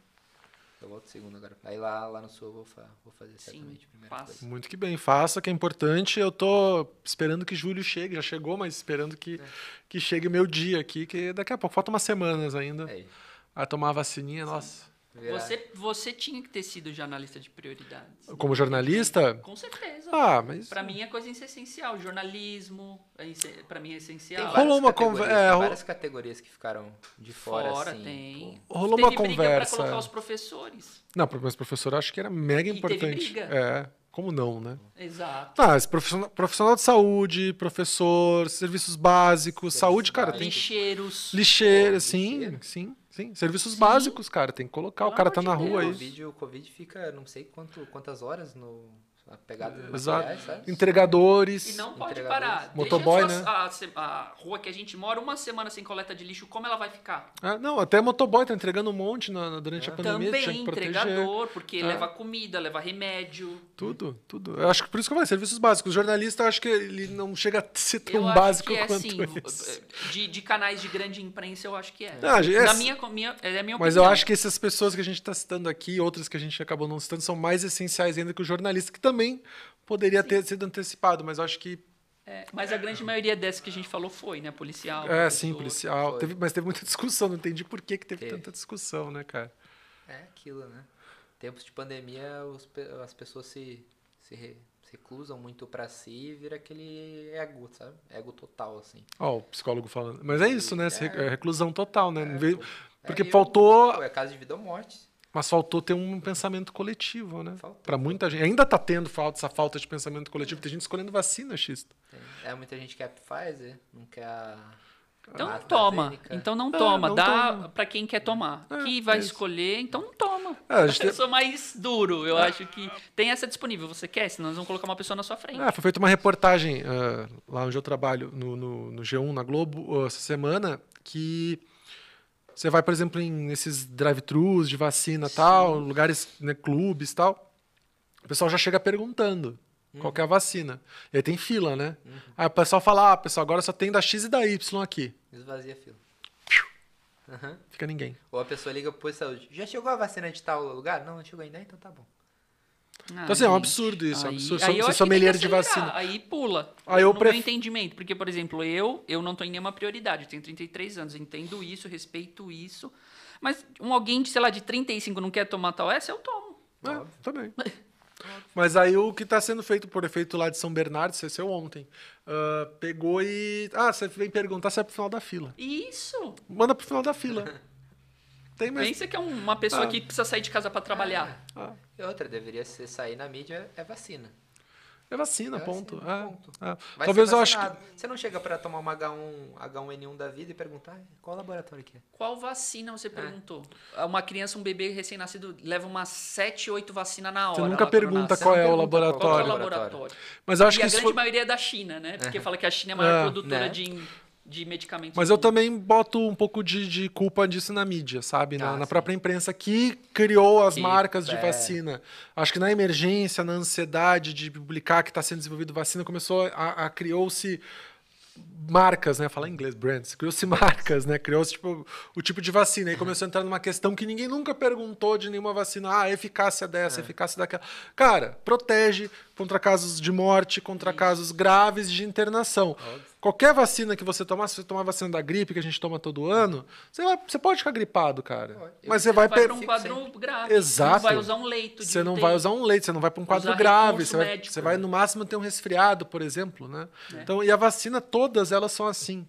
Eu volto segunda agora. Aí lá, lá no sul eu vou, fa- vou fazer Sim, certamente faça. coisa. Muito que bem, faça, que é importante. Eu tô esperando que julho chegue, já chegou, mas esperando É. que, que chegue o meu dia aqui, que daqui a pouco, faltam umas semanas ainda. Aí, A tomar a vacininha, nossa. Virar- Você, você tinha que ter sido jornalista de prioridades. Como jornalista? Com certeza. Ah, mas. Pra mim é coisa essencial. Jornalismo, é pra mim é Tem essencial. várias, Rolou uma categorias, conver- é, tem ro- várias categorias que ficaram de fora, Fora assim. tem. pô. Rolou teve uma briga conversa. pra colocar os professores. Não, mas professor eu acho que era mega E teve importante. briga. É, como não, né? Exato. Tá, esse profissional, profissional de saúde, professor, serviços básicos, Serviços saúde, cara, básicos. tem Lixeiros. lixeira, Pô, sim, lixeira. sim, sim. Serviços Sim. básicos, cara, tem que colocar. O Pelo cara tá na de rua o aí. Deus. Covid, o Covid fica não sei quanto, quantas horas no, na pegada de Exato. materiais? Entregadores. E não pode parar. Motoboy, Deixa né? a, a rua que a gente mora uma semana sem coleta de lixo, como ela vai ficar? Ah, não, até motoboy tá entregando um monte na- na- durante a Ah. pandemia, tinha Também entregador, porque Ah. leva comida, leva remédio. Tudo, tudo. Eu acho que por isso que eu falei, serviços básicos. O jornalista, eu acho que ele não chega a ser tão eu básico acho que é quanto assim, isso. de, de canais de grande imprensa, eu acho que é. Ah, gente, Na é- minha, minha, é a minha Mas eu acho que essas pessoas que a gente está citando aqui, outras que a gente acabou não citando, são mais essenciais ainda que o jornalista, que também poderia ter sido antecipado, mas acho que. É, mas a grande maioria dessas que a gente falou foi, né? Policial. É, professor. sim, policial. Teve- mas teve muita discussão, não entendi por que, que teve, Teve. tanta discussão, né, cara? É aquilo, né? Tempos de pandemia, os as pessoas se, se, re- se reclusam muito pra si e vira aquele ego, sabe? Ego total, assim. Ó, o psicólogo falando. Mas é isso, né? re- é reclusão total, né? Não veio- Porque É, faltou. pô, É caso de vida ou morte. Mas faltou ter um pensamento coletivo, né? Pra muita gente. Ainda tá tendo falta, essa falta de pensamento coletivo. Tem gente escolhendo vacina, X. Tem- É, muita gente quer a Pfizer, não quer a. Então não toma. Então não É, toma. não Dá pra quem quer tomar. É, que vai é escolher, então não toma. É, a gente Eu tem- sou mais duro. Eu acho que tem essa disponível. Você quer? Senão nós vamos colocar uma pessoa na sua frente. Ah, foi feita uma reportagem ah, lá onde eu trabalho, no, no, no G1, na Globo, ah, essa semana, que você vai, por exemplo, em nesses drive-thrus de vacina tal, lugares, né, clubes tal, o pessoal já chega perguntando qual que é a vacina. E aí tem fila, né? Aí o pessoal fala, ah, pessoal, agora só tem da X e da Y aqui. Esvazia a fila. Aham. Fica ninguém. Ou a pessoa liga pro posto de saúde. Já chegou a vacina de tal lugar? Não, não chegou ainda, então tá bom. Então, assim, é um absurdo isso, é um absurdo. Acho que sommelier de vacina. Aí pula. Aí eu no pref- meu entendimento. Porque, por exemplo, eu, eu não em nenhuma prioridade. Eu tenho 33 anos. Entendo isso, respeito isso. Mas um alguém, de, sei lá, de 35 não quer tomar tal essa, eu tomo. É, também. Mas aí o que está sendo feito por efeito lá de São Bernardo, você saiu ontem, ah, pegou e. Ah, você vem perguntar se é pro final da fila. Isso. Manda pro final da fila. Tem mais. Pensa que é um- uma pessoa Ah. que precisa sair de casa pra trabalhar. Ah, E outra, deveria ser sair na mídia, é vacina. é vacina, É ponto. vacina, Ah, ponto. ah. Vai Talvez ser eu acho que. Você não chega pra tomar uma H1, H1N1 da vida e perguntar "Ai, qual laboratório que é? Qual vacina você perguntou? Uma criança, um bebê recém-nascido, leva umas 7, 8 vacinas na hora. Você nunca pergunta qual Você é pergunta qual é o Qual é o laboratório. Mas acho e que a grande foi... maioria é da China, né? Porque fala que a China é a maior É. produtora Né? de, de medicamentos. Mas eu também boto um pouco de, de culpa disso na mídia, sabe? Na, Ah, na própria imprensa que criou as Que, marcas de é. vacina. Acho que na emergência, na ansiedade de publicar que está sendo desenvolvido vacina, começou a, a criou-se marcas, né? Falar em inglês, brands. Criou-se marcas, né? Criou-se tipo, o tipo de vacina. Aí começou a entrar numa questão que ninguém nunca perguntou de nenhuma vacina. Ah, eficácia dessa, a eficácia daquela. Cara, protege contra casos de morte, contra casos graves de internação. Qualquer vacina que você tomar, se você tomar a vacina da gripe que a gente toma todo ano, você, vai- você pode ficar gripado, cara. Pode. Mas você vai, vai para um quadro grave. Exato. Você não vai usar um leito. de você não UTI. vai usar um leite, você não vai para um quadro Usar grave, você vai, médico, você vai no máximo ter um resfriado, por exemplo, né? É. Então, e a vacina todas elas são assim,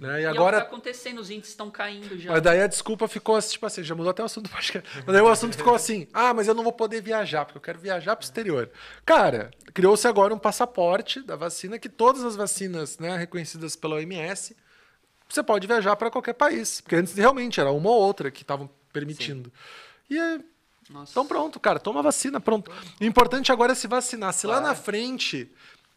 né? E E agora é o que tá acontecendo, os índices estão caindo já. mas daí a desculpa ficou assim, tipo assim, já mudou até o assunto do podcast. Mas daí o assunto ficou assim: "Ah, mas eu não vou poder viajar, porque eu quero viajar pro exterior". Cara, criou-se agora um passaporte da vacina que todas as vacinas, né, reconhecidas pela OMS, você pode viajar para qualquer país, porque antes realmente era uma ou outra que estavam permitindo. E é, Nossa. então pronto, cara, toma vacina, pronto. O importante agora é se vacinar. Se lá Claro. na frente.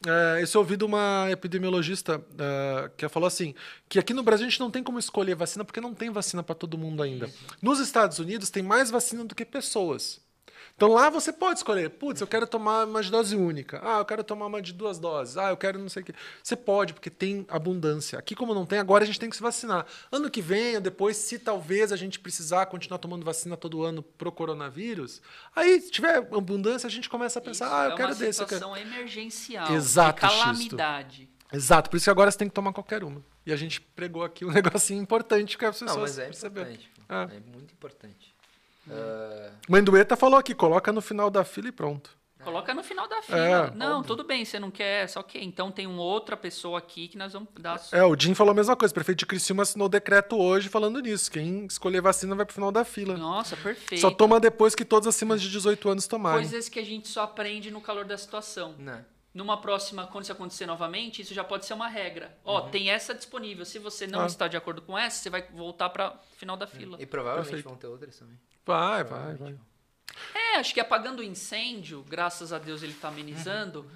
É, eu ouvi de uma epidemiologista é, que falou assim: que aqui no Brasil a gente não tem como escolher vacina porque não tem vacina para todo mundo ainda. Nos Estados Unidos tem mais vacina do que pessoas. Então lá você pode escolher, putz, eu quero tomar uma de dose única. Ah, eu quero tomar uma de duas doses. Ah, eu quero não sei o quê. Você pode, porque tem abundância. Aqui, como não tem, agora a gente tem que se vacinar. Ano que vem, ou depois, se talvez a gente precisar continuar tomando vacina todo ano pro coronavírus, aí se tiver abundância, a gente começa a pensar, Isso ah, eu é quero uma desse. Eu quero... situação emergencial. Exato, De Xisto. calamidade. Exato, por isso que agora você tem que tomar qualquer uma. E a gente pregou aqui um negocinho importante que as pessoas Não, mas é perceberam. importante. Ah. É muito importante. Ah, Mandueta falou aqui, coloca no final da fila e pronto. Coloca no final da fila. É, não, tudo bem, você não quer, só que então tem uma outra pessoa aqui que nós vamos dar. É, o Jim falou a mesma coisa. O prefeito de Criciúma assinou decreto hoje falando nisso. Quem escolher vacina vai pro final da fila. Nossa, perfeito. Só toma depois que todos acima de 18 anos tomarem. Coisas que a gente só aprende no calor da situação. não. Numa próxima, quando isso acontecer novamente, isso já pode ser uma regra. Ó, tem essa disponível. Se você não Ah. está de acordo com essa, você vai voltar para final da fila. E provavelmente Perfeito. vão ter outras também. Vai, vai, vai. É, acho que apagando o incêndio, graças a Deus ele está amenizando,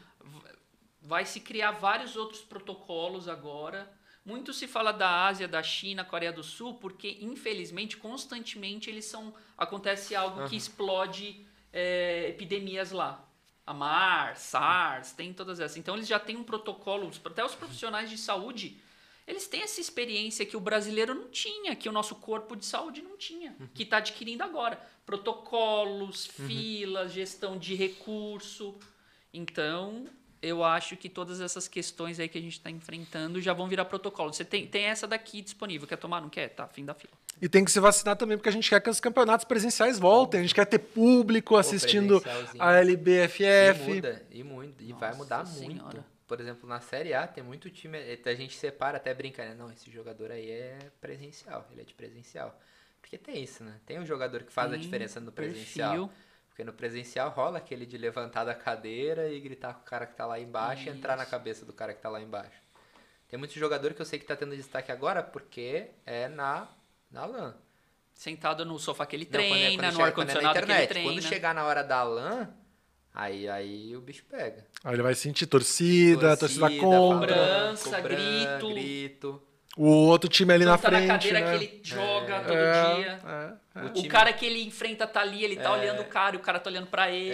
vai se criar vários outros protocolos agora. Muito se fala da Ásia, da China, Coreia do Sul, porque infelizmente constantemente eles são acontece algo que explode é, epidemias lá. A MAR, SARS, tem todas essas. Então eles já têm um protocolo, até os profissionais de saúde, eles têm essa experiência que o brasileiro não tinha, que o nosso corpo de saúde não tinha, que está adquirindo agora. Protocolos, filas, gestão de recurso. Então, eu acho que todas essas questões aí que a gente está enfrentando já vão virar protocolo. Você tem, tem essa daqui disponível. Quer tomar? Não quer? Tá, fim da fila. E tem que se vacinar também, porque a gente quer que os campeonatos presenciais voltem. A gente quer ter público assistindo a E LBFF. muda, e muito, e vai mudar Senhora. muito. Por exemplo, na Série A tem muito time, eh, a gente separa até brinca, né? Não, esse jogador aí é presencial, ele é de presencial. Porque tem isso, né? Tem um jogador que faz a Tem diferença no presencial. perfil. Porque no presencial rola aquele de levantar da cadeira e gritar com o cara que tá lá embaixo e entrar na Isso. cabeça do cara que tá lá embaixo. Tem muito jogador que eu sei que tá tendo destaque agora porque é na, na LAN. Sentado no sofá que ele Não, quando é- quando treina, no é na ar-condicionado que ele internet. treina. Quando chegar na hora da LAN, aí, aí o bicho pega. Aí ele vai sentir torcida, torcida, contra. cobrança, cobran- grito. grito. O outro time ali na Tanto tá na frente. cadeira né? que ele joga todo É, dia. é, é. O O time- cara que ele enfrenta tá ali, ele tá olhando o cara e o cara tá olhando pra ele.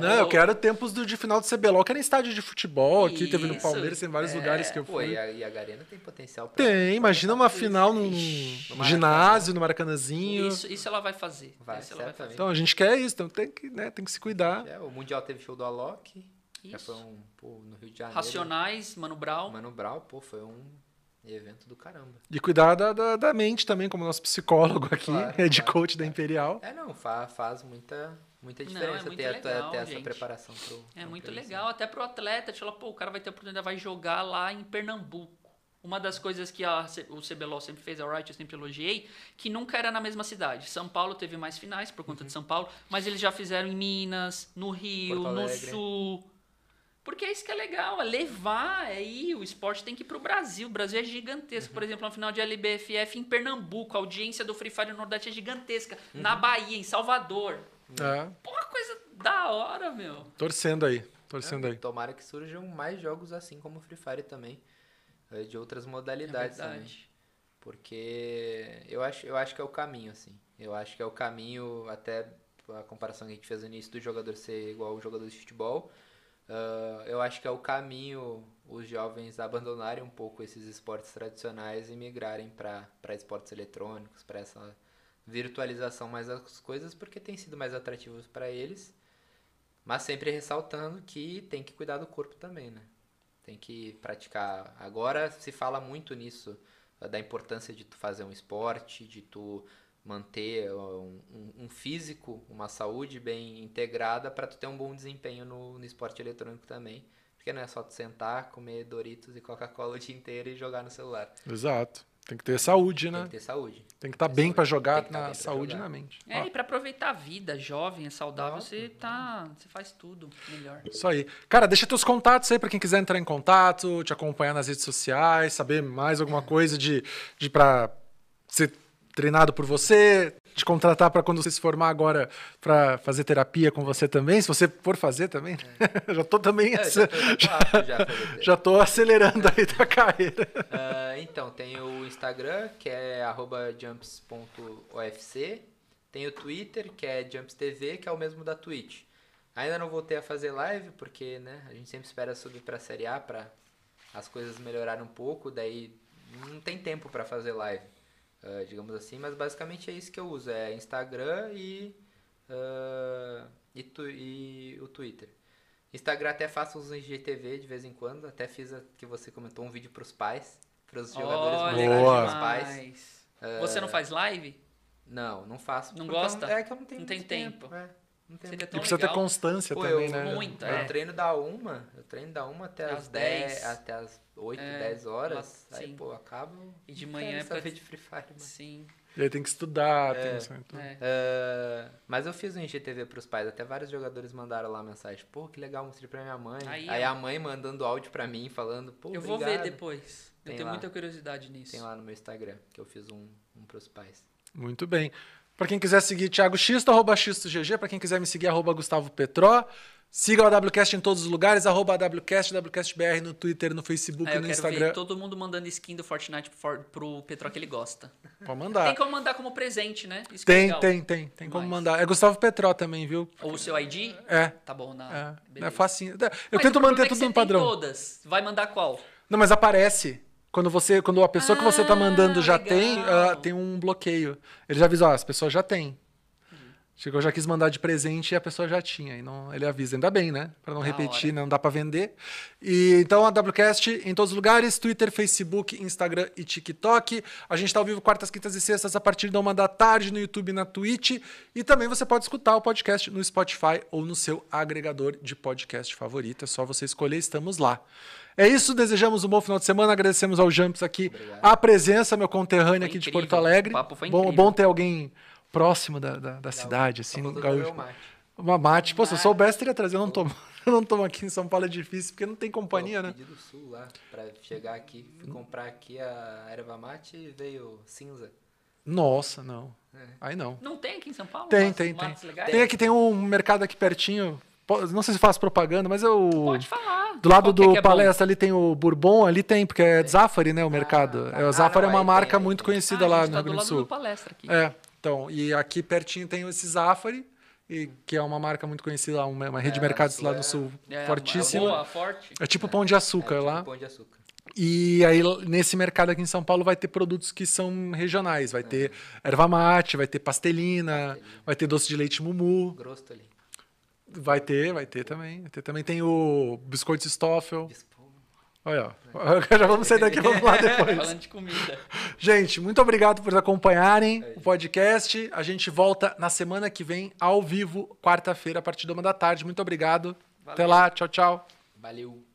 Não, eu quero tempos do, de final de CBLOL, que era em estádio de futebol. Aqui teve no Isso. Palmeiras, tem vários É, lugares que eu pô, fui. E a, e a Garena tem potencial pra. Tem, imagina uma final num Numa ginásio, no Maracanãzinho. Isso, isso ela vai fazer. Vai, isso ela vai fazer. Então a gente quer isso, então tem que, né, tem que se cuidar. É, o Mundial teve show do Alok. Já Isso. foi um, pô, no Rio de Janeiro. Racionais, Mano Brown. Mano Brown, pô, foi um evento do caramba. E cuidar da, da, da mente também, como nosso psicólogo aqui, Claro, head claro, coach da claro. Imperial. É, não, fa, faz muita, muita Não, é diferença muito ter, a- legal, ter essa preparação pro. É pro muito legal, até pro atleta, te fala, pô, o cara vai ter a oportunidade, vai jogar lá em Pernambuco. Uma das coisas que a o CBLOL sempre fez, a Riot eu sempre elogiei, que nunca era na mesma cidade. São Paulo teve mais finais por conta de São Paulo, mas eles já fizeram em Minas, no Rio, no. Sul. Porque é isso que é legal, é levar, é ir, o esporte tem que ir pro Brasil. O Brasil é gigantesco. Por exemplo, na final de LBFF em Pernambuco, a audiência do Free Fire no Nordeste é gigantesca. Na Bahia, em Salvador. É, Porra, coisa da hora, meu. torcendo aí, torcendo aí. Tomara que surjam mais jogos assim como o Free Fire também. eh, De outras É modalidades também. verdade. Porque eu acho, eu acho que é o caminho, assim. Eu acho que é o caminho, até a comparação que a gente fez no início do jogador ser igual ao jogador de futebol. Ah, eu acho que é o caminho os jovens abandonarem um pouco esses esportes tradicionais e migrarem para esportes eletrônicos, para essa virtualização mais das coisas, porque tem sido mais atrativos para eles. Mas sempre ressaltando que tem que cuidar do corpo também, né? Tem que praticar. Agora se fala muito nisso, da importância de tu fazer um esporte, de tu manter um, um- físico, uma saúde bem integrada para tu ter um bom desempenho no, no esporte eletrônico também. Porque não é só tu sentar, comer Doritos e Coca-Cola o dia inteiro e jogar no celular. Exato. Tem que ter saúde, Tem né? que ter saúde. Tem que estar ter bem pra jogar Tem tá na pra saúde e jogar. na mente. É, Ó, e pra aproveitar a vida, jovem, é saudável, Nossa. você tá. Você faz tudo melhor. Isso aí. Cara, deixa teus contatos aí pra quem quiser entrar em contato, te acompanhar nas redes sociais, saber mais alguma coisa de, de para ser treinado por você, te contratar pra quando você se formar agora pra fazer terapia com você também, se você for fazer também. né? já tô também É, já tô acelerando aí da carreira. Ah, então, tem o Instagram, que é jumps.ofc. Tem o Twitter, que é jumpstv, que é o mesmo da Twitch. Ainda não voltei a fazer live, porque né, a gente sempre espera subir pra Série A pra as coisas melhorarem um pouco, daí não tem tempo pra fazer live, ah, digamos assim. Mas basicamente é isso que eu uso, é Instagram e, ah, e, tu- e o Twitter. Instagram até faço uns IGTV de vez em quando, até fiz a que você comentou um vídeo pros pais, pros jogadores Olha, mostrarem Boa. pros pais. demais. Você não faz live? Não, não faço. Não porque eu gosta? é que eu não tenho Não tem muito tempo. É, não Seria muito E precisa ter legal. constância Pô, também, eu- né? muito, Eu é. treino da uma, eu treino da uma até Às as 10, 10. até as 8, É, 10 horas. lá- aí, sim. pô, acabo. E de manhã é pra- de Free Fire, mano. Sim. E aí tem que estudar, tem É. que... então. É. Ah, mas eu fiz um IGTV pros pais, até vários jogadores mandaram lá mensagem. Pô, que legal, mostrei pra minha mãe. Aí, Aí, a mãe mandando áudio pra mim, falando, pô, Eu vou ver obrigado. depois. Eu Tem tenho lá. muita curiosidade nisso. Tem lá no meu Instagram, que eu fiz um, um pros pais. Muito bem. Pra quem quiser seguir Thiago Xisto, arroba XistoGG. Pra quem quiser me seguir, arroba Gustavo Petró. Siga o AWCast em todos os lugares, arroba AWCast, WCastBR no Twitter, no Facebook, eu no Instagram. todo mundo mandando skin do Fortnite pro, Petro que ele gosta. Pode mandar. Tem como mandar como presente, né? Isso é Tem, legal. tem, tem. Tem como Mas- mandar. É Gustavo Petró também, viu? Ou o seu ID? É. Tá bom, na. É, é beleza. facinho. Eu Mas tento manter é tudo no padrão. todas. Vai mandar qual? Não, mas aparece. Quando você, quando a pessoa que você tá Ah, mandando já legal. tem, ah, tem um bloqueio. Ele já avisa, ó, as pessoas já têm. Chegou, já quis mandar de presente e a pessoa já tinha. E não, ele avisa, ainda bem, né? Pra não Da repetir, hora. não dá pra vender. E então a WCast em todos os lugares: Twitter, Facebook, Instagram e TikTok. A gente tá ao vivo quartas, quintas e sextas a partir da uma da tarde no YouTube e na Twitch. E também você pode escutar o podcast no Spotify ou no seu agregador de podcast favorito. É só você escolher, estamos lá. É isso, desejamos um bom final de semana. Agradecemos ao Jumps aqui a presença, meu conterrâneo Foi aqui de incrível. Porto Alegre. O papo foi bom, incrível. bom ter alguém próximo da, da, da cidade, assim, faltou gaúcho. trazer. Uma mate. Pô, se eu soubesse, teria trazido. Eu não tomo. Eu não tomo aqui em São Paulo, é difícil, porque não tem companhia, Pô, né? Pedi do sul lá, pra chegar aqui. Fui comprar aqui a erva mate e veio cinza. Nossa, não. É. Aí não. Não tem aqui em São Paulo? Tem, tem, tem. legais? Tem aqui, tem um mercado aqui pertinho. Não sei se faz propaganda, mas eu. Pode falar. Do lado do é é palestra ali tem o Bourbon, ali tem, porque é Zafari, né, o mercado. tá. É, o Ah, Zafari não, é uma marca tem, muito tem. conhecida Ah, a lá no tá Rio Grande do Sul. do palestra aqui. É, então, e aqui pertinho tem esse Zafari, e, que é uma marca muito conhecida, lá, uma, rede de É, mercados lá no do sul É, fortíssima. Boa, forte. É tipo pão de açúcar É, tipo lá. Pão de açúcar. E aí, nesse mercado aqui em São Paulo, vai ter produtos que são regionais. Vai ter erva mate, vai ter pastelina, vai ter doce de leite mumu. Grosso ali. Vai ter, vai ter também. Vai ter também tem o biscoito Stoffel. Olha, ó. Já vamos sair daqui, vamos lá depois. Falando de comida. Gente, muito obrigado por acompanharem o podcast. A gente volta na semana que vem, ao vivo, quarta-feira, a partir da uma da tarde. Muito obrigado. Até Valeu. lá, tchau, tchau. Valeu.